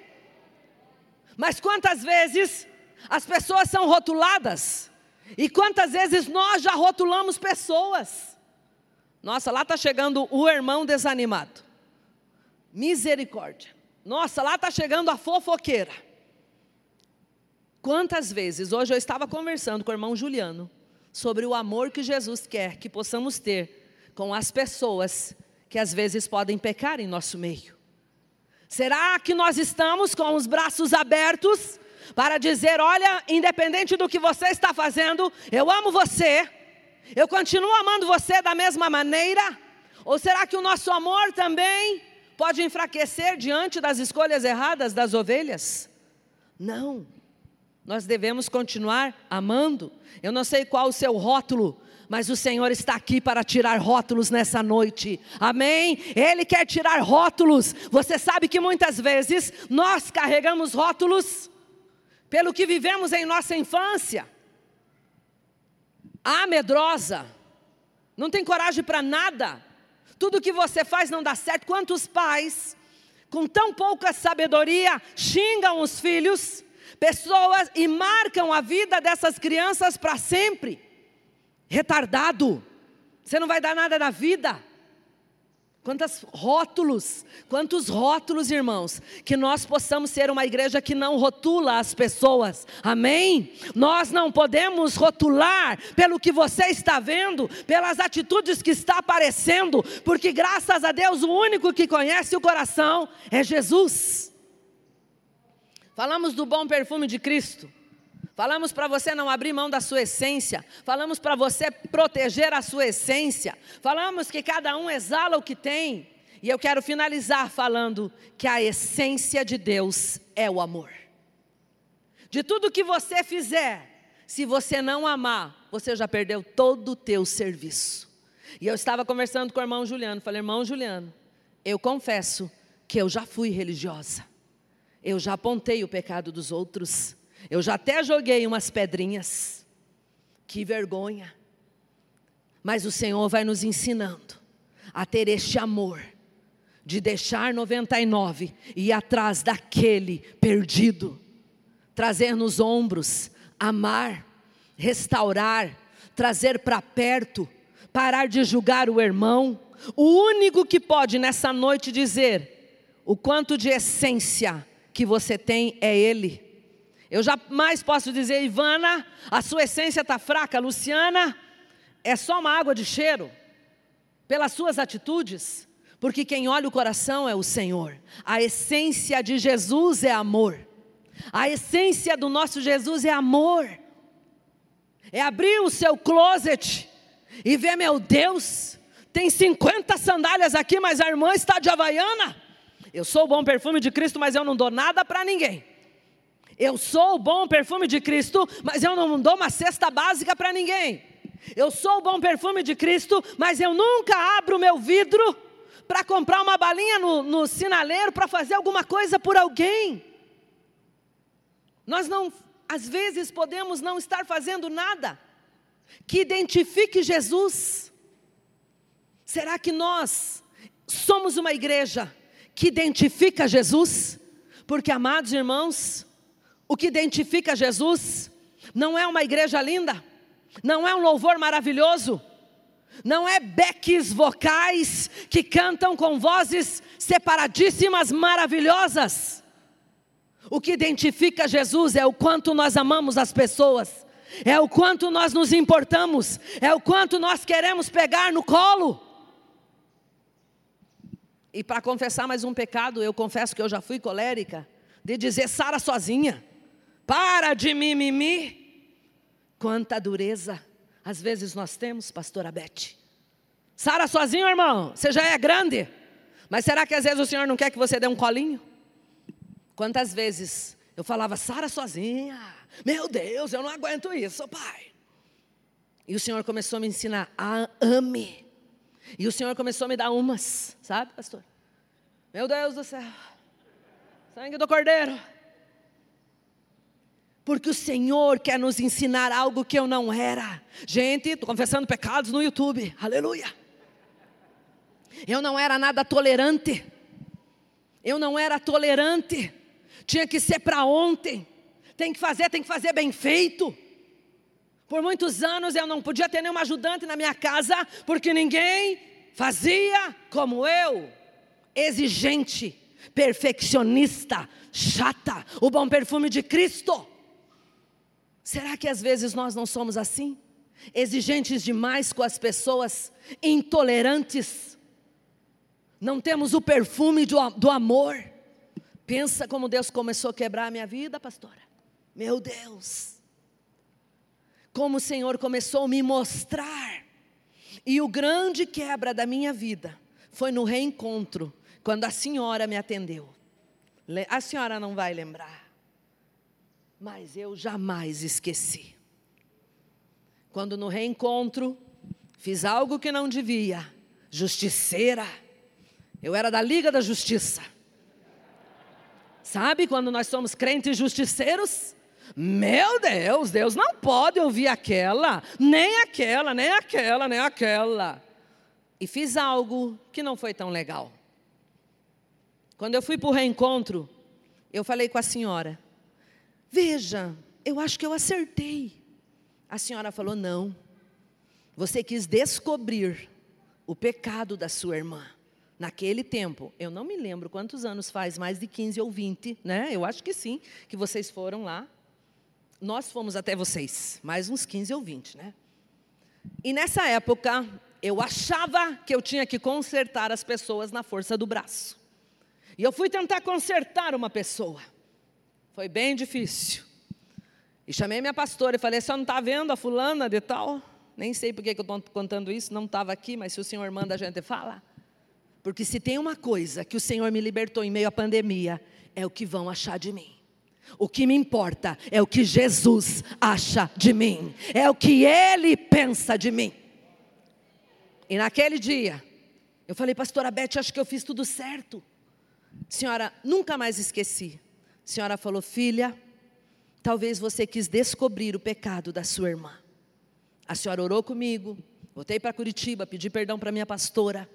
Mas quantas vezes as pessoas são rotuladas? E quantas vezes nós já rotulamos pessoas? Nossa, lá está chegando o irmão desanimado. Misericórdia. Nossa, lá está chegando a fofoqueira. Quantas vezes, hoje eu estava conversando com o irmão Juliano, sobre o amor que Jesus quer que possamos ter com as pessoas que às vezes podem pecar em nosso meio. Será que nós estamos com os braços abertos para dizer: olha, independente do que você está fazendo, eu amo você, eu continuo amando você da mesma maneira? Ou será que o nosso amor também pode enfraquecer diante das escolhas erradas das ovelhas? Não. Nós devemos continuar amando. Eu não sei qual o seu rótulo, mas o Senhor está aqui para tirar rótulos nessa noite. Amém? Ele quer tirar rótulos. Você sabe que muitas vezes nós carregamos rótulos pelo que vivemos em nossa infância. A medrosa, não tem coragem para nada. Tudo que você faz não dá certo. Quantos pais, com tão pouca sabedoria, xingam os filhos? pessoas e marcam a vida dessas crianças para sempre. Retardado, você não vai dar nada na vida. Quantos rótulos, quantos rótulos, irmãos, que nós possamos ser uma igreja que não rotula as pessoas, amém? Nós não podemos rotular pelo que você está vendo, pelas atitudes que está aparecendo, porque graças a Deus o único que conhece o coração é Jesus. Falamos do bom perfume de Cristo. Falamos para você não abrir mão da sua essência. Falamos para você proteger a sua essência. Falamos que cada um exala o que tem. E eu quero finalizar falando que a essência de Deus é o amor. De tudo que você fizer, se você não amar, você já perdeu todo o teu serviço. E eu estava conversando com o irmão Juliano, falei: "Irmão Juliano, eu confesso que eu já fui religiosa. Eu já apontei o pecado dos outros. Eu já até joguei umas pedrinhas. Que vergonha. Mas o Senhor vai nos ensinando a ter este amor de deixar 99 e ir atrás daquele perdido, trazer nos ombros, amar, restaurar, trazer para perto, parar de julgar o irmão. O único que pode nessa noite dizer o quanto de essência que você tem é Ele. Eu jamais posso dizer, Ivana, a sua essência está fraca, Luciana, é só uma água de cheiro, pelas suas atitudes, porque quem olha o coração é o Senhor. A essência de Jesus é amor, a essência do nosso Jesus é amor, é abrir o seu closet e ver, meu Deus, tem 50 sandálias aqui, mas a irmã está de havaiana. Eu sou o bom perfume de Cristo, mas eu não dou nada para ninguém. Eu sou o bom perfume de Cristo, mas eu não dou uma cesta básica para ninguém. Eu sou o bom perfume de Cristo, mas eu nunca abro meu vidro para comprar uma balinha no, no sinaleiro para fazer alguma coisa por alguém. Nós não, às vezes, podemos não estar fazendo nada que identifique Jesus. Será que nós somos uma igreja que identifica Jesus, porque, amados irmãos, o que identifica Jesus não é uma igreja linda, não é um louvor maravilhoso, não é beques vocais que cantam com vozes separadíssimas, maravilhosas. O que identifica Jesus é o quanto nós amamos as pessoas, é o quanto nós nos importamos, é o quanto nós queremos pegar no colo. E para confessar mais um pecado, eu confesso que eu já fui colérica, de dizer Sara sozinha. Para de mimimi. Quanta dureza às vezes nós temos, pastora Beth. Sara sozinho, irmão, você já é grande. Mas será que às vezes o Senhor não quer que você dê um colinho? Quantas vezes eu falava, Sara sozinha, meu Deus, eu não aguento isso, pai. E o Senhor começou a me ensinar a ame. E o Senhor começou a me dar umas, sabe, pastor? Meu Deus do céu. Sangue do Cordeiro. Porque o Senhor quer nos ensinar algo que eu não era. Gente, estou confessando pecados no YouTube. Aleluia. Eu não era nada tolerante. Eu não era tolerante. Tinha que ser para ontem. Tem que fazer, tem que fazer bem feito. Por muitos anos eu não podia ter nenhum ajudante na minha casa, porque ninguém fazia como eu. Exigente, perfeccionista, chata, o bom perfume de Cristo. Será que às vezes nós não somos assim? Exigentes demais com as pessoas, intolerantes, não temos o perfume do, do amor. Pensa como Deus começou a quebrar a minha vida, pastora. Meu Deus. Como o Senhor começou a me mostrar. E o grande quebra da minha vida foi no reencontro, quando a senhora me atendeu. A senhora não vai lembrar, mas eu jamais esqueci. Quando no reencontro fiz algo que não devia, justiceira, eu era da Liga da Justiça. Sabe quando nós somos crentes justiceiros? Meu Deus, Deus não pode ouvir aquela, nem aquela, nem aquela, nem aquela. E fiz algo que não foi tão legal. Quando eu fui para o reencontro, eu falei com a senhora: Veja, eu acho que eu acertei. A senhora falou: Não, você quis descobrir o pecado da sua irmã. Naquele tempo, eu não me lembro quantos anos faz, mais de 15 ou 20, né? Eu acho que sim, que vocês foram lá. Nós fomos até vocês, mais uns 15 ou 20, né? E nessa época, eu achava que eu tinha que consertar as pessoas na força do braço. E eu fui tentar consertar uma pessoa. Foi bem difícil. E chamei minha pastora e falei: "Você não está vendo a fulana de tal?" Nem sei por que eu estou contando isso, não estava aqui, mas se o senhor manda a gente fala. Porque se tem uma coisa que o Senhor me libertou em meio à pandemia, é o que vão achar de mim. O que me importa é o que Jesus acha de mim, é o que Ele pensa de mim. E naquele dia, eu falei, pastora Beth, acho que eu fiz tudo certo. Senhora, nunca mais esqueci. A senhora falou, filha, talvez você quis descobrir o pecado da sua irmã. A senhora orou comigo, voltei para Curitiba, pedi perdão para minha pastora.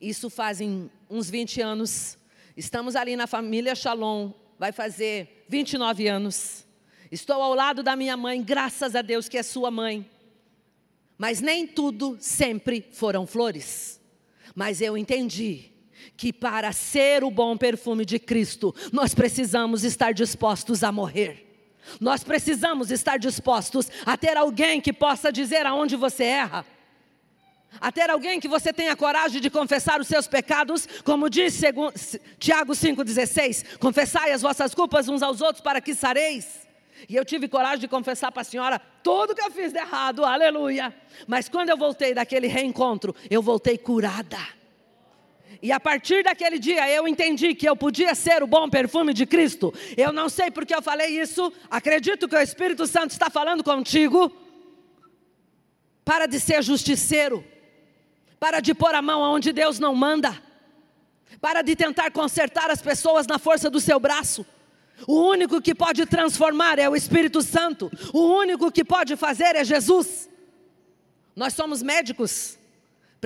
Isso fazem uns 20 anos. Estamos ali na família Shalom, vai fazer 29 anos. Estou ao lado da minha mãe, graças a Deus que é sua mãe. Mas nem tudo sempre foram flores. Mas eu entendi que para ser o bom perfume de Cristo, nós precisamos estar dispostos a morrer. Nós precisamos estar dispostos a ter alguém que possa dizer aonde você erra a ter alguém que você tenha coragem de confessar os seus pecados, como diz Tiago 5,16: confessai as vossas culpas uns aos outros para que sareis. E eu tive coragem de confessar para a senhora tudo que eu fiz de errado, aleluia. Mas quando eu voltei daquele reencontro, eu voltei curada. E a partir daquele dia eu entendi que eu podia ser o bom perfume de Cristo. Eu não sei porque eu falei isso, acredito que o Espírito Santo está falando contigo. Para de ser justiceiro. Para de pôr a mão aonde Deus não manda. Para de tentar consertar as pessoas na força do seu braço. O único que pode transformar é o Espírito Santo. O único que pode fazer é Jesus. Nós somos médicos.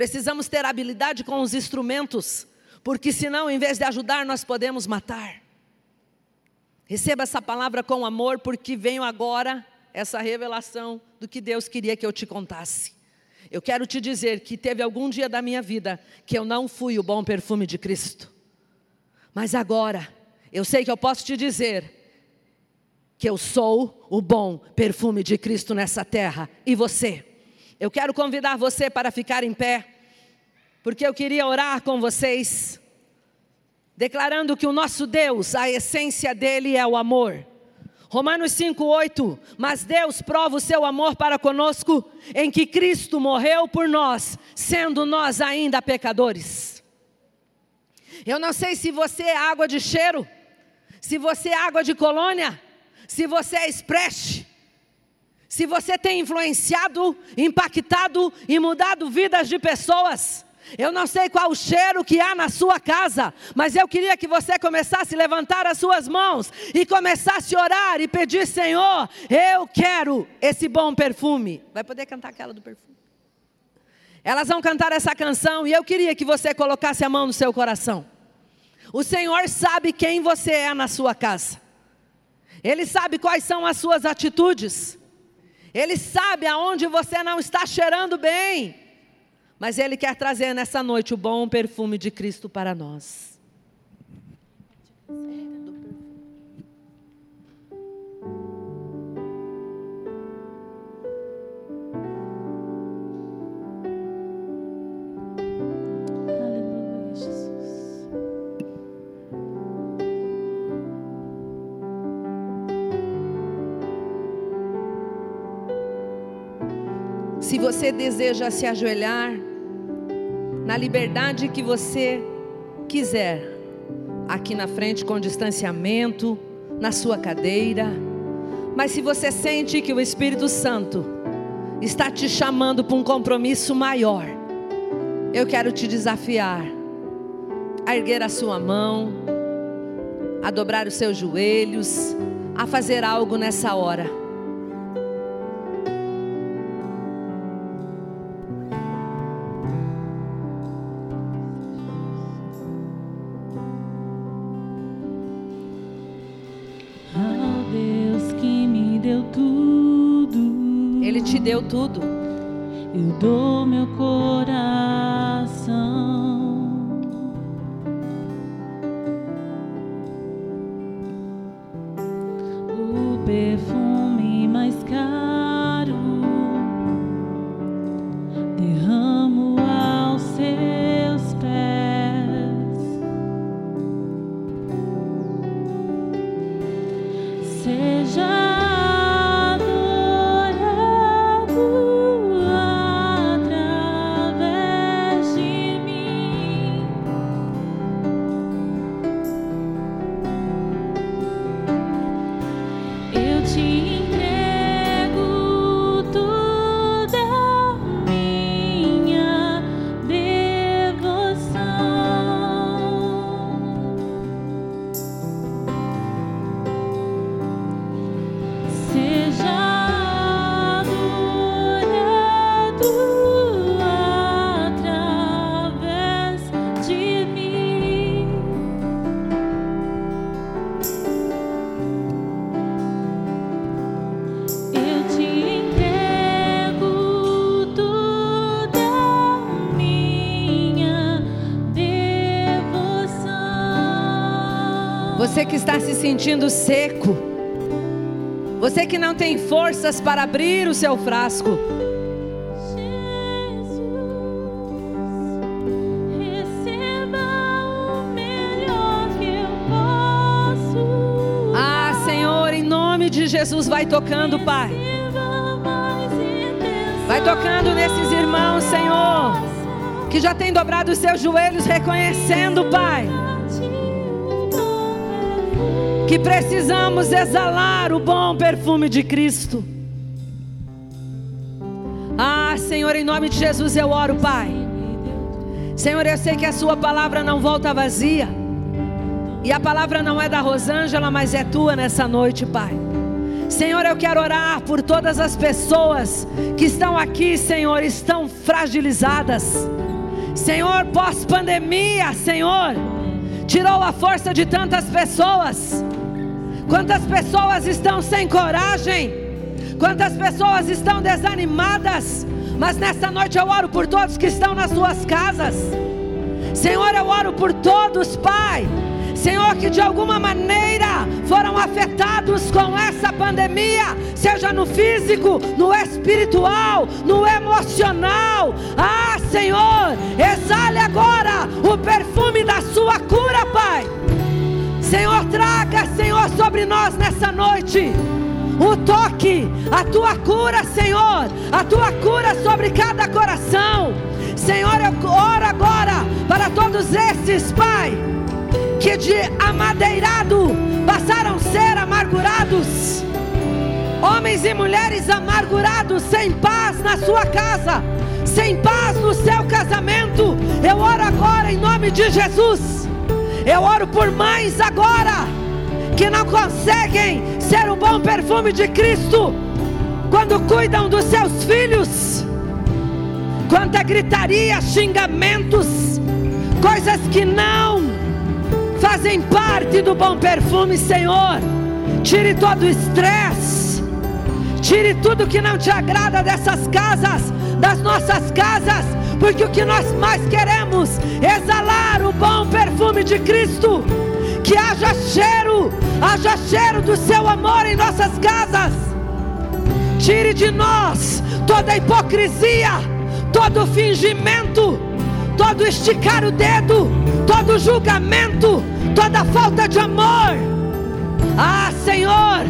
Precisamos ter habilidade com os instrumentos, porque senão, em vez de ajudar, nós podemos matar. Receba essa palavra com amor, porque venho agora essa revelação do que Deus queria que eu te contasse. Eu quero te dizer que teve algum dia da minha vida que eu não fui o bom perfume de Cristo. Mas agora, eu sei que eu posso te dizer que eu sou o bom perfume de Cristo nessa terra. E você? Eu quero convidar você para ficar em pé, porque eu queria orar com vocês, declarando que o nosso Deus, a essência dele é o amor. Romanos 5,8: Mas Deus prova o seu amor para conosco, em que Cristo morreu por nós, sendo nós ainda pecadores. Eu não sei se você é água de cheiro, se você é água de colônia, se você é splash, Se você tem influenciado, impactado e mudado vidas de pessoas, eu não sei qual o cheiro que há na sua casa, mas eu queria que você começasse a levantar as suas mãos e começasse a orar e pedir: Senhor, eu quero esse bom perfume. Vai poder cantar aquela do perfume? Elas vão cantar essa canção e eu queria que você colocasse a mão no seu coração. O Senhor sabe quem você é na sua casa, Ele sabe quais são as suas atitudes, Ele sabe aonde você não está cheirando bem. Mas Ele quer trazer nessa noite o bom perfume de Cristo para nós. Se você deseja se ajoelhar, na liberdade que você quiser, aqui na frente com distanciamento, na sua cadeira. Mas se você sente que o Espírito Santo está te chamando para um compromisso maior, eu quero te desafiar a erguer a sua mão, a dobrar os seus joelhos, a fazer algo nessa hora. Tudo. Sentindo seco. Você que não tem forças para abrir o seu frasco. Ah, Senhor, em nome de Jesus, vai tocando, Pai. Vai tocando nesses irmãos, Senhor, que já tem dobrado os seus joelhos, reconhecendo, Pai que precisamos exalar o bom perfume de Cristo. Ah, Senhor, em nome de Jesus eu oro, Pai. Senhor, eu sei que a Sua palavra não volta vazia. E a palavra não é da Rosângela, mas é tua nessa noite, Pai. Senhor, eu quero orar por todas as pessoas que estão aqui, Senhor, estão fragilizadas. Senhor, pós-pandemia, Senhor, tirou a força de tantas pessoas. Quantas pessoas estão sem coragem? Quantas pessoas estão desanimadas? Mas nessa noite eu oro por todos que estão nas suas casas. Senhor, eu oro por todos, Pai. Senhor, que de alguma maneira foram afetados com essa pandemia, seja no físico, no espiritual, no emocional. Ah, Senhor, exale agora o perfume da sua cura, Pai. Senhor, traga, Senhor, sobre nós nessa noite o toque, a tua cura, Senhor, a tua cura sobre cada coração. Senhor, eu oro agora para todos esses, Pai, que de amadeirado passaram a ser amargurados. Homens e mulheres amargurados, sem paz na sua casa, sem paz no seu casamento. Eu oro agora em nome de Jesus. Eu oro por mães agora que não conseguem ser o bom perfume de Cristo quando cuidam dos seus filhos. Quanta gritaria, xingamentos, coisas que não fazem parte do bom perfume, Senhor. Tire todo o estresse, tire tudo que não te agrada dessas casas, das nossas casas, porque o que nós mais queremos é exalar o bom perfume de Cristo. Que haja cheiro, haja cheiro do seu amor em nossas casas. Tire de nós toda hipocrisia, todo fingimento, todo esticar o dedo, todo julgamento, toda falta de amor. Ah, Senhor,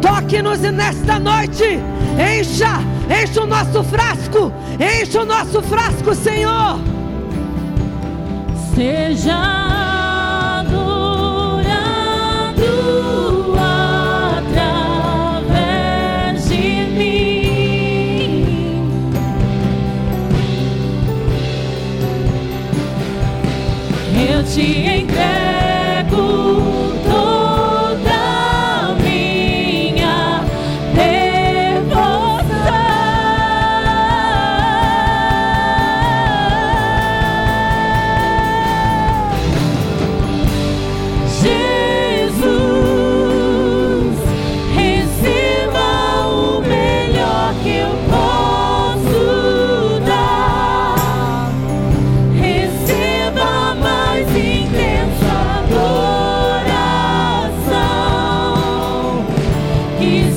toque-nos nesta noite, encha, encha o nosso frasco, encha o nosso frasco, Senhor. Seja te entrego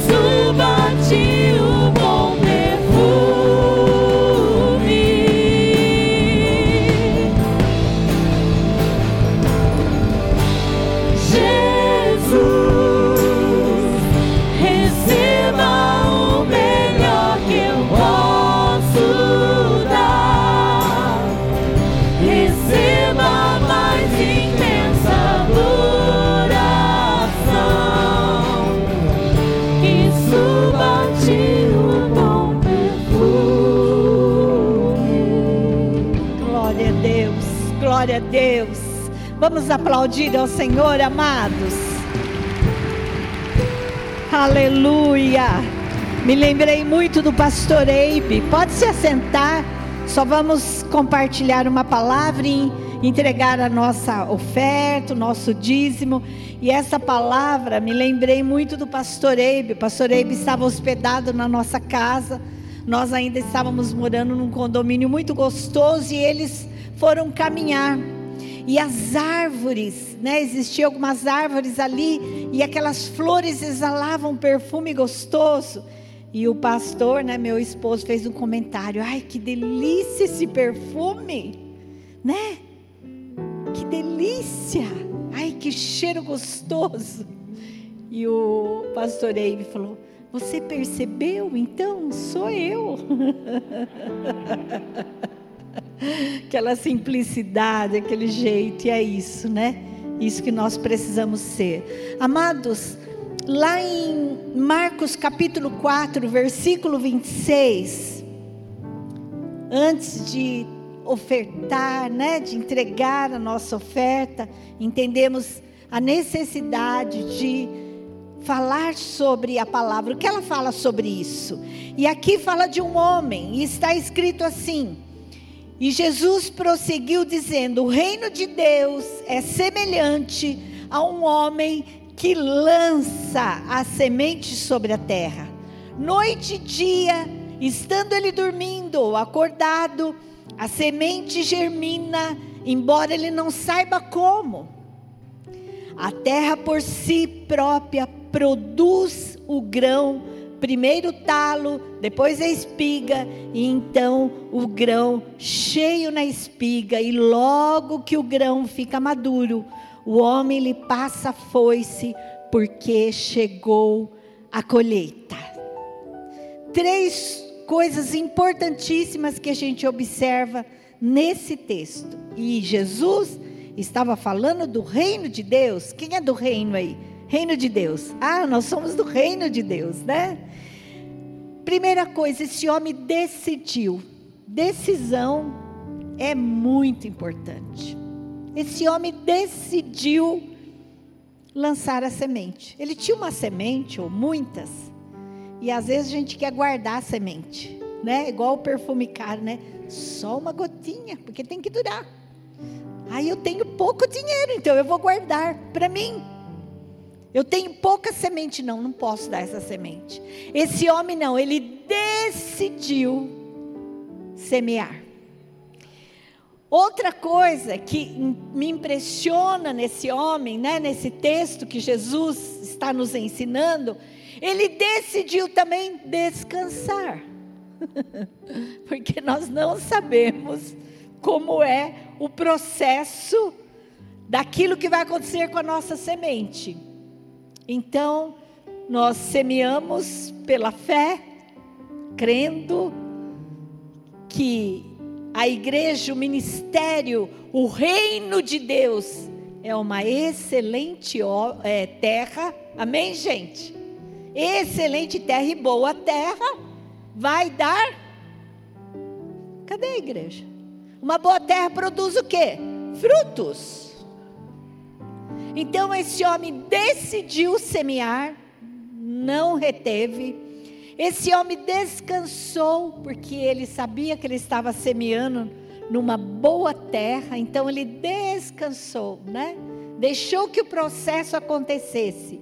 suba Aplaudir ao Senhor, amados. Aleluia. Me lembrei muito do pastor Eibe. Pode se assentar. Só vamos compartilhar uma palavra e entregar a nossa oferta, o nosso dízimo. E essa palavra me lembrei muito do pastor Eibe. O pastor Eibe estava hospedado na nossa casa. Nós ainda estávamos morando num condomínio muito gostoso e eles foram caminhar. E as árvores, né? Existiam algumas árvores ali e aquelas flores exalavam um perfume gostoso. E o pastor, né, meu esposo, fez um comentário: "Ai, que delícia esse perfume!" Né? Que delícia! Ai, que cheiro gostoso! E o pastor Eibe falou: Você percebeu? Então sou eu. Aquela simplicidade, aquele jeito, e é isso, né? Isso que nós precisamos ser. Amados, lá em Marcos capítulo 4, versículo 26, antes de ofertar, né, de entregar a nossa oferta, entendemos a necessidade de falar sobre a palavra. O que ela fala sobre isso? E aqui fala de um homem, e está escrito assim: E Jesus prosseguiu dizendo: O reino de Deus é semelhante a um homem que lança a semente sobre a terra. Noite e dia, estando ele dormindo ou acordado, a semente germina, embora ele não saiba como. A terra por si própria produz o grão, primeiro o talo, depois a espiga, e então o grão cheio na espiga, e logo que o grão fica maduro, o homem lhe passa foice, porque chegou a colheita. Três coisas importantíssimas que a gente observa nesse texto. E Jesus estava falando do reino de Deus. Quem é do reino aí? Reino de Deus. Ah, nós somos do reino de Deus, né? Primeira coisa, esse homem decidiu. Decisão é muito importante. Esse homem decidiu lançar a semente. Ele tinha uma semente ou muitas, e às vezes a gente quer guardar a semente, né? Igual o perfume caro, né? Só uma gotinha, porque tem que durar. Aí eu tenho pouco dinheiro, então eu vou guardar para mim. Eu tenho pouca semente, não, não posso dar essa semente. Esse homem não, ele decidiu semear. Outra coisa que me impressiona nesse homem, né, nesse texto que Jesus está nos ensinando, ele decidiu também descansar. Porque nós não sabemos como é o processo daquilo que vai acontecer com a nossa semente. Então, nós semeamos pela fé, crendo que a igreja, o ministério, o reino de Deus é uma excelente é, terra. Amém, gente? Excelente terra e boa terra vai dar. Cadê a igreja? Uma boa terra produz o quê? Frutos. Então esse homem decidiu semear, não reteve esse homem descansou, porque ele sabia que ele estava semeando numa boa terra, então ele descansou, né? Deixou que o processo acontecesse.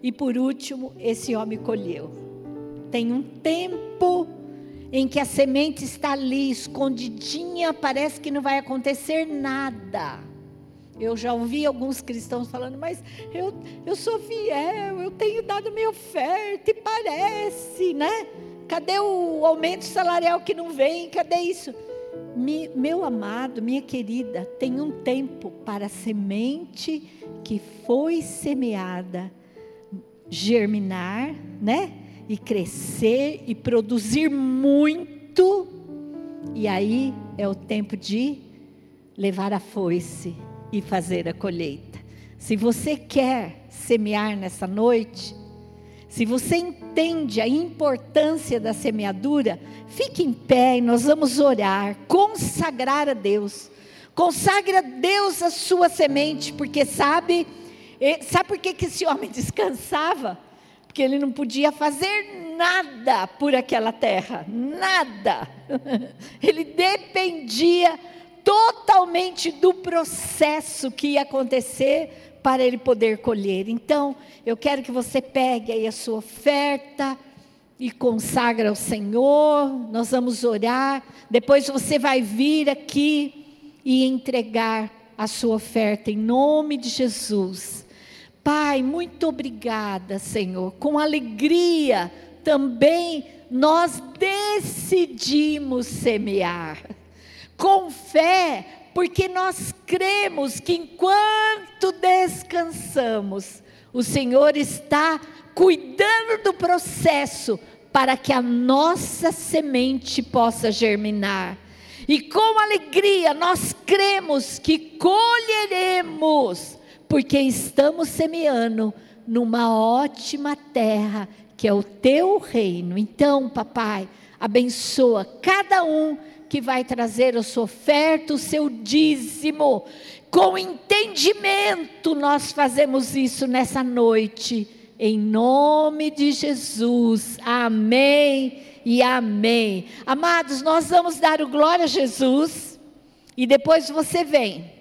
E por último, esse homem colheu. Tem um tempo em que a semente está ali escondidinha, parece que não vai acontecer nada. Eu já ouvi alguns cristãos falando, mas eu, eu sou fiel, eu tenho dado minha oferta, e parece, né? Cadê o aumento salarial que não vem? Cadê isso? Me, meu amado, minha querida, tem um tempo para a semente que foi semeada germinar, né? E crescer e produzir muito. E aí é o tempo de levar a foice e fazer a colheita. Se você quer semear nessa noite, se você entende a importância da semeadura, fique em pé e nós vamos orar, consagrar a Deus. Consagre a Deus a sua semente, porque sabe, sabe por que, que esse homem descansava? Porque ele não podia fazer nada por aquela terra, nada. Ele dependia totalmente do processo que ia acontecer para ele poder colher. Então, eu quero que você pegue aí a sua oferta e consagra ao Senhor. Nós vamos orar. Depois você vai vir aqui e entregar a sua oferta em nome de Jesus. Pai, muito obrigada, Senhor. Com alegria também nós decidimos semear com fé, porque nós cremos que enquanto descansamos, o Senhor está cuidando do processo para que a nossa semente possa germinar. E com alegria nós cremos que colheremos, porque estamos semeando numa ótima terra, que é o teu reino. Então, papai, abençoa cada um que vai trazer a sua oferta, o seu dízimo. Com entendimento, nós fazemos isso nessa noite, em nome de Jesus. Amém e amém. Amados, nós vamos dar o glória a Jesus e depois você vem.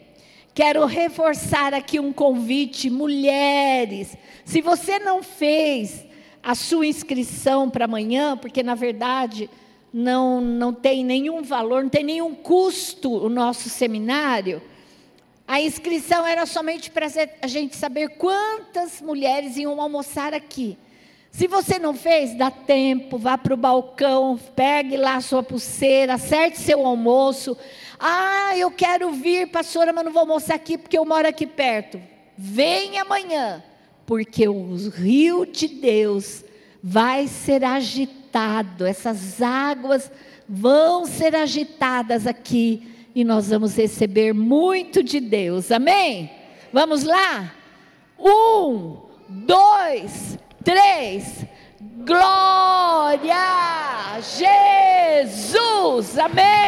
Quero reforçar aqui um convite, mulheres. Se você não fez a sua inscrição para amanhã, porque na verdade não, não tem nenhum valor, não tem nenhum custo o nosso seminário. A inscrição era somente para a gente saber quantas mulheres iam almoçar aqui. Se você não fez, dá tempo, vá para o balcão, pegue lá a sua pulseira, acerte seu almoço. Ah, eu quero vir, pastora, mas não vou almoçar aqui porque eu moro aqui perto. Vem amanhã, porque o rio de Deus vai ser agitado agitado, essas águas vão ser agitadas aqui e nós vamos receber muito de Deus, amém? Vamos lá? Um, dois, três. Glória a Jesus. Amém.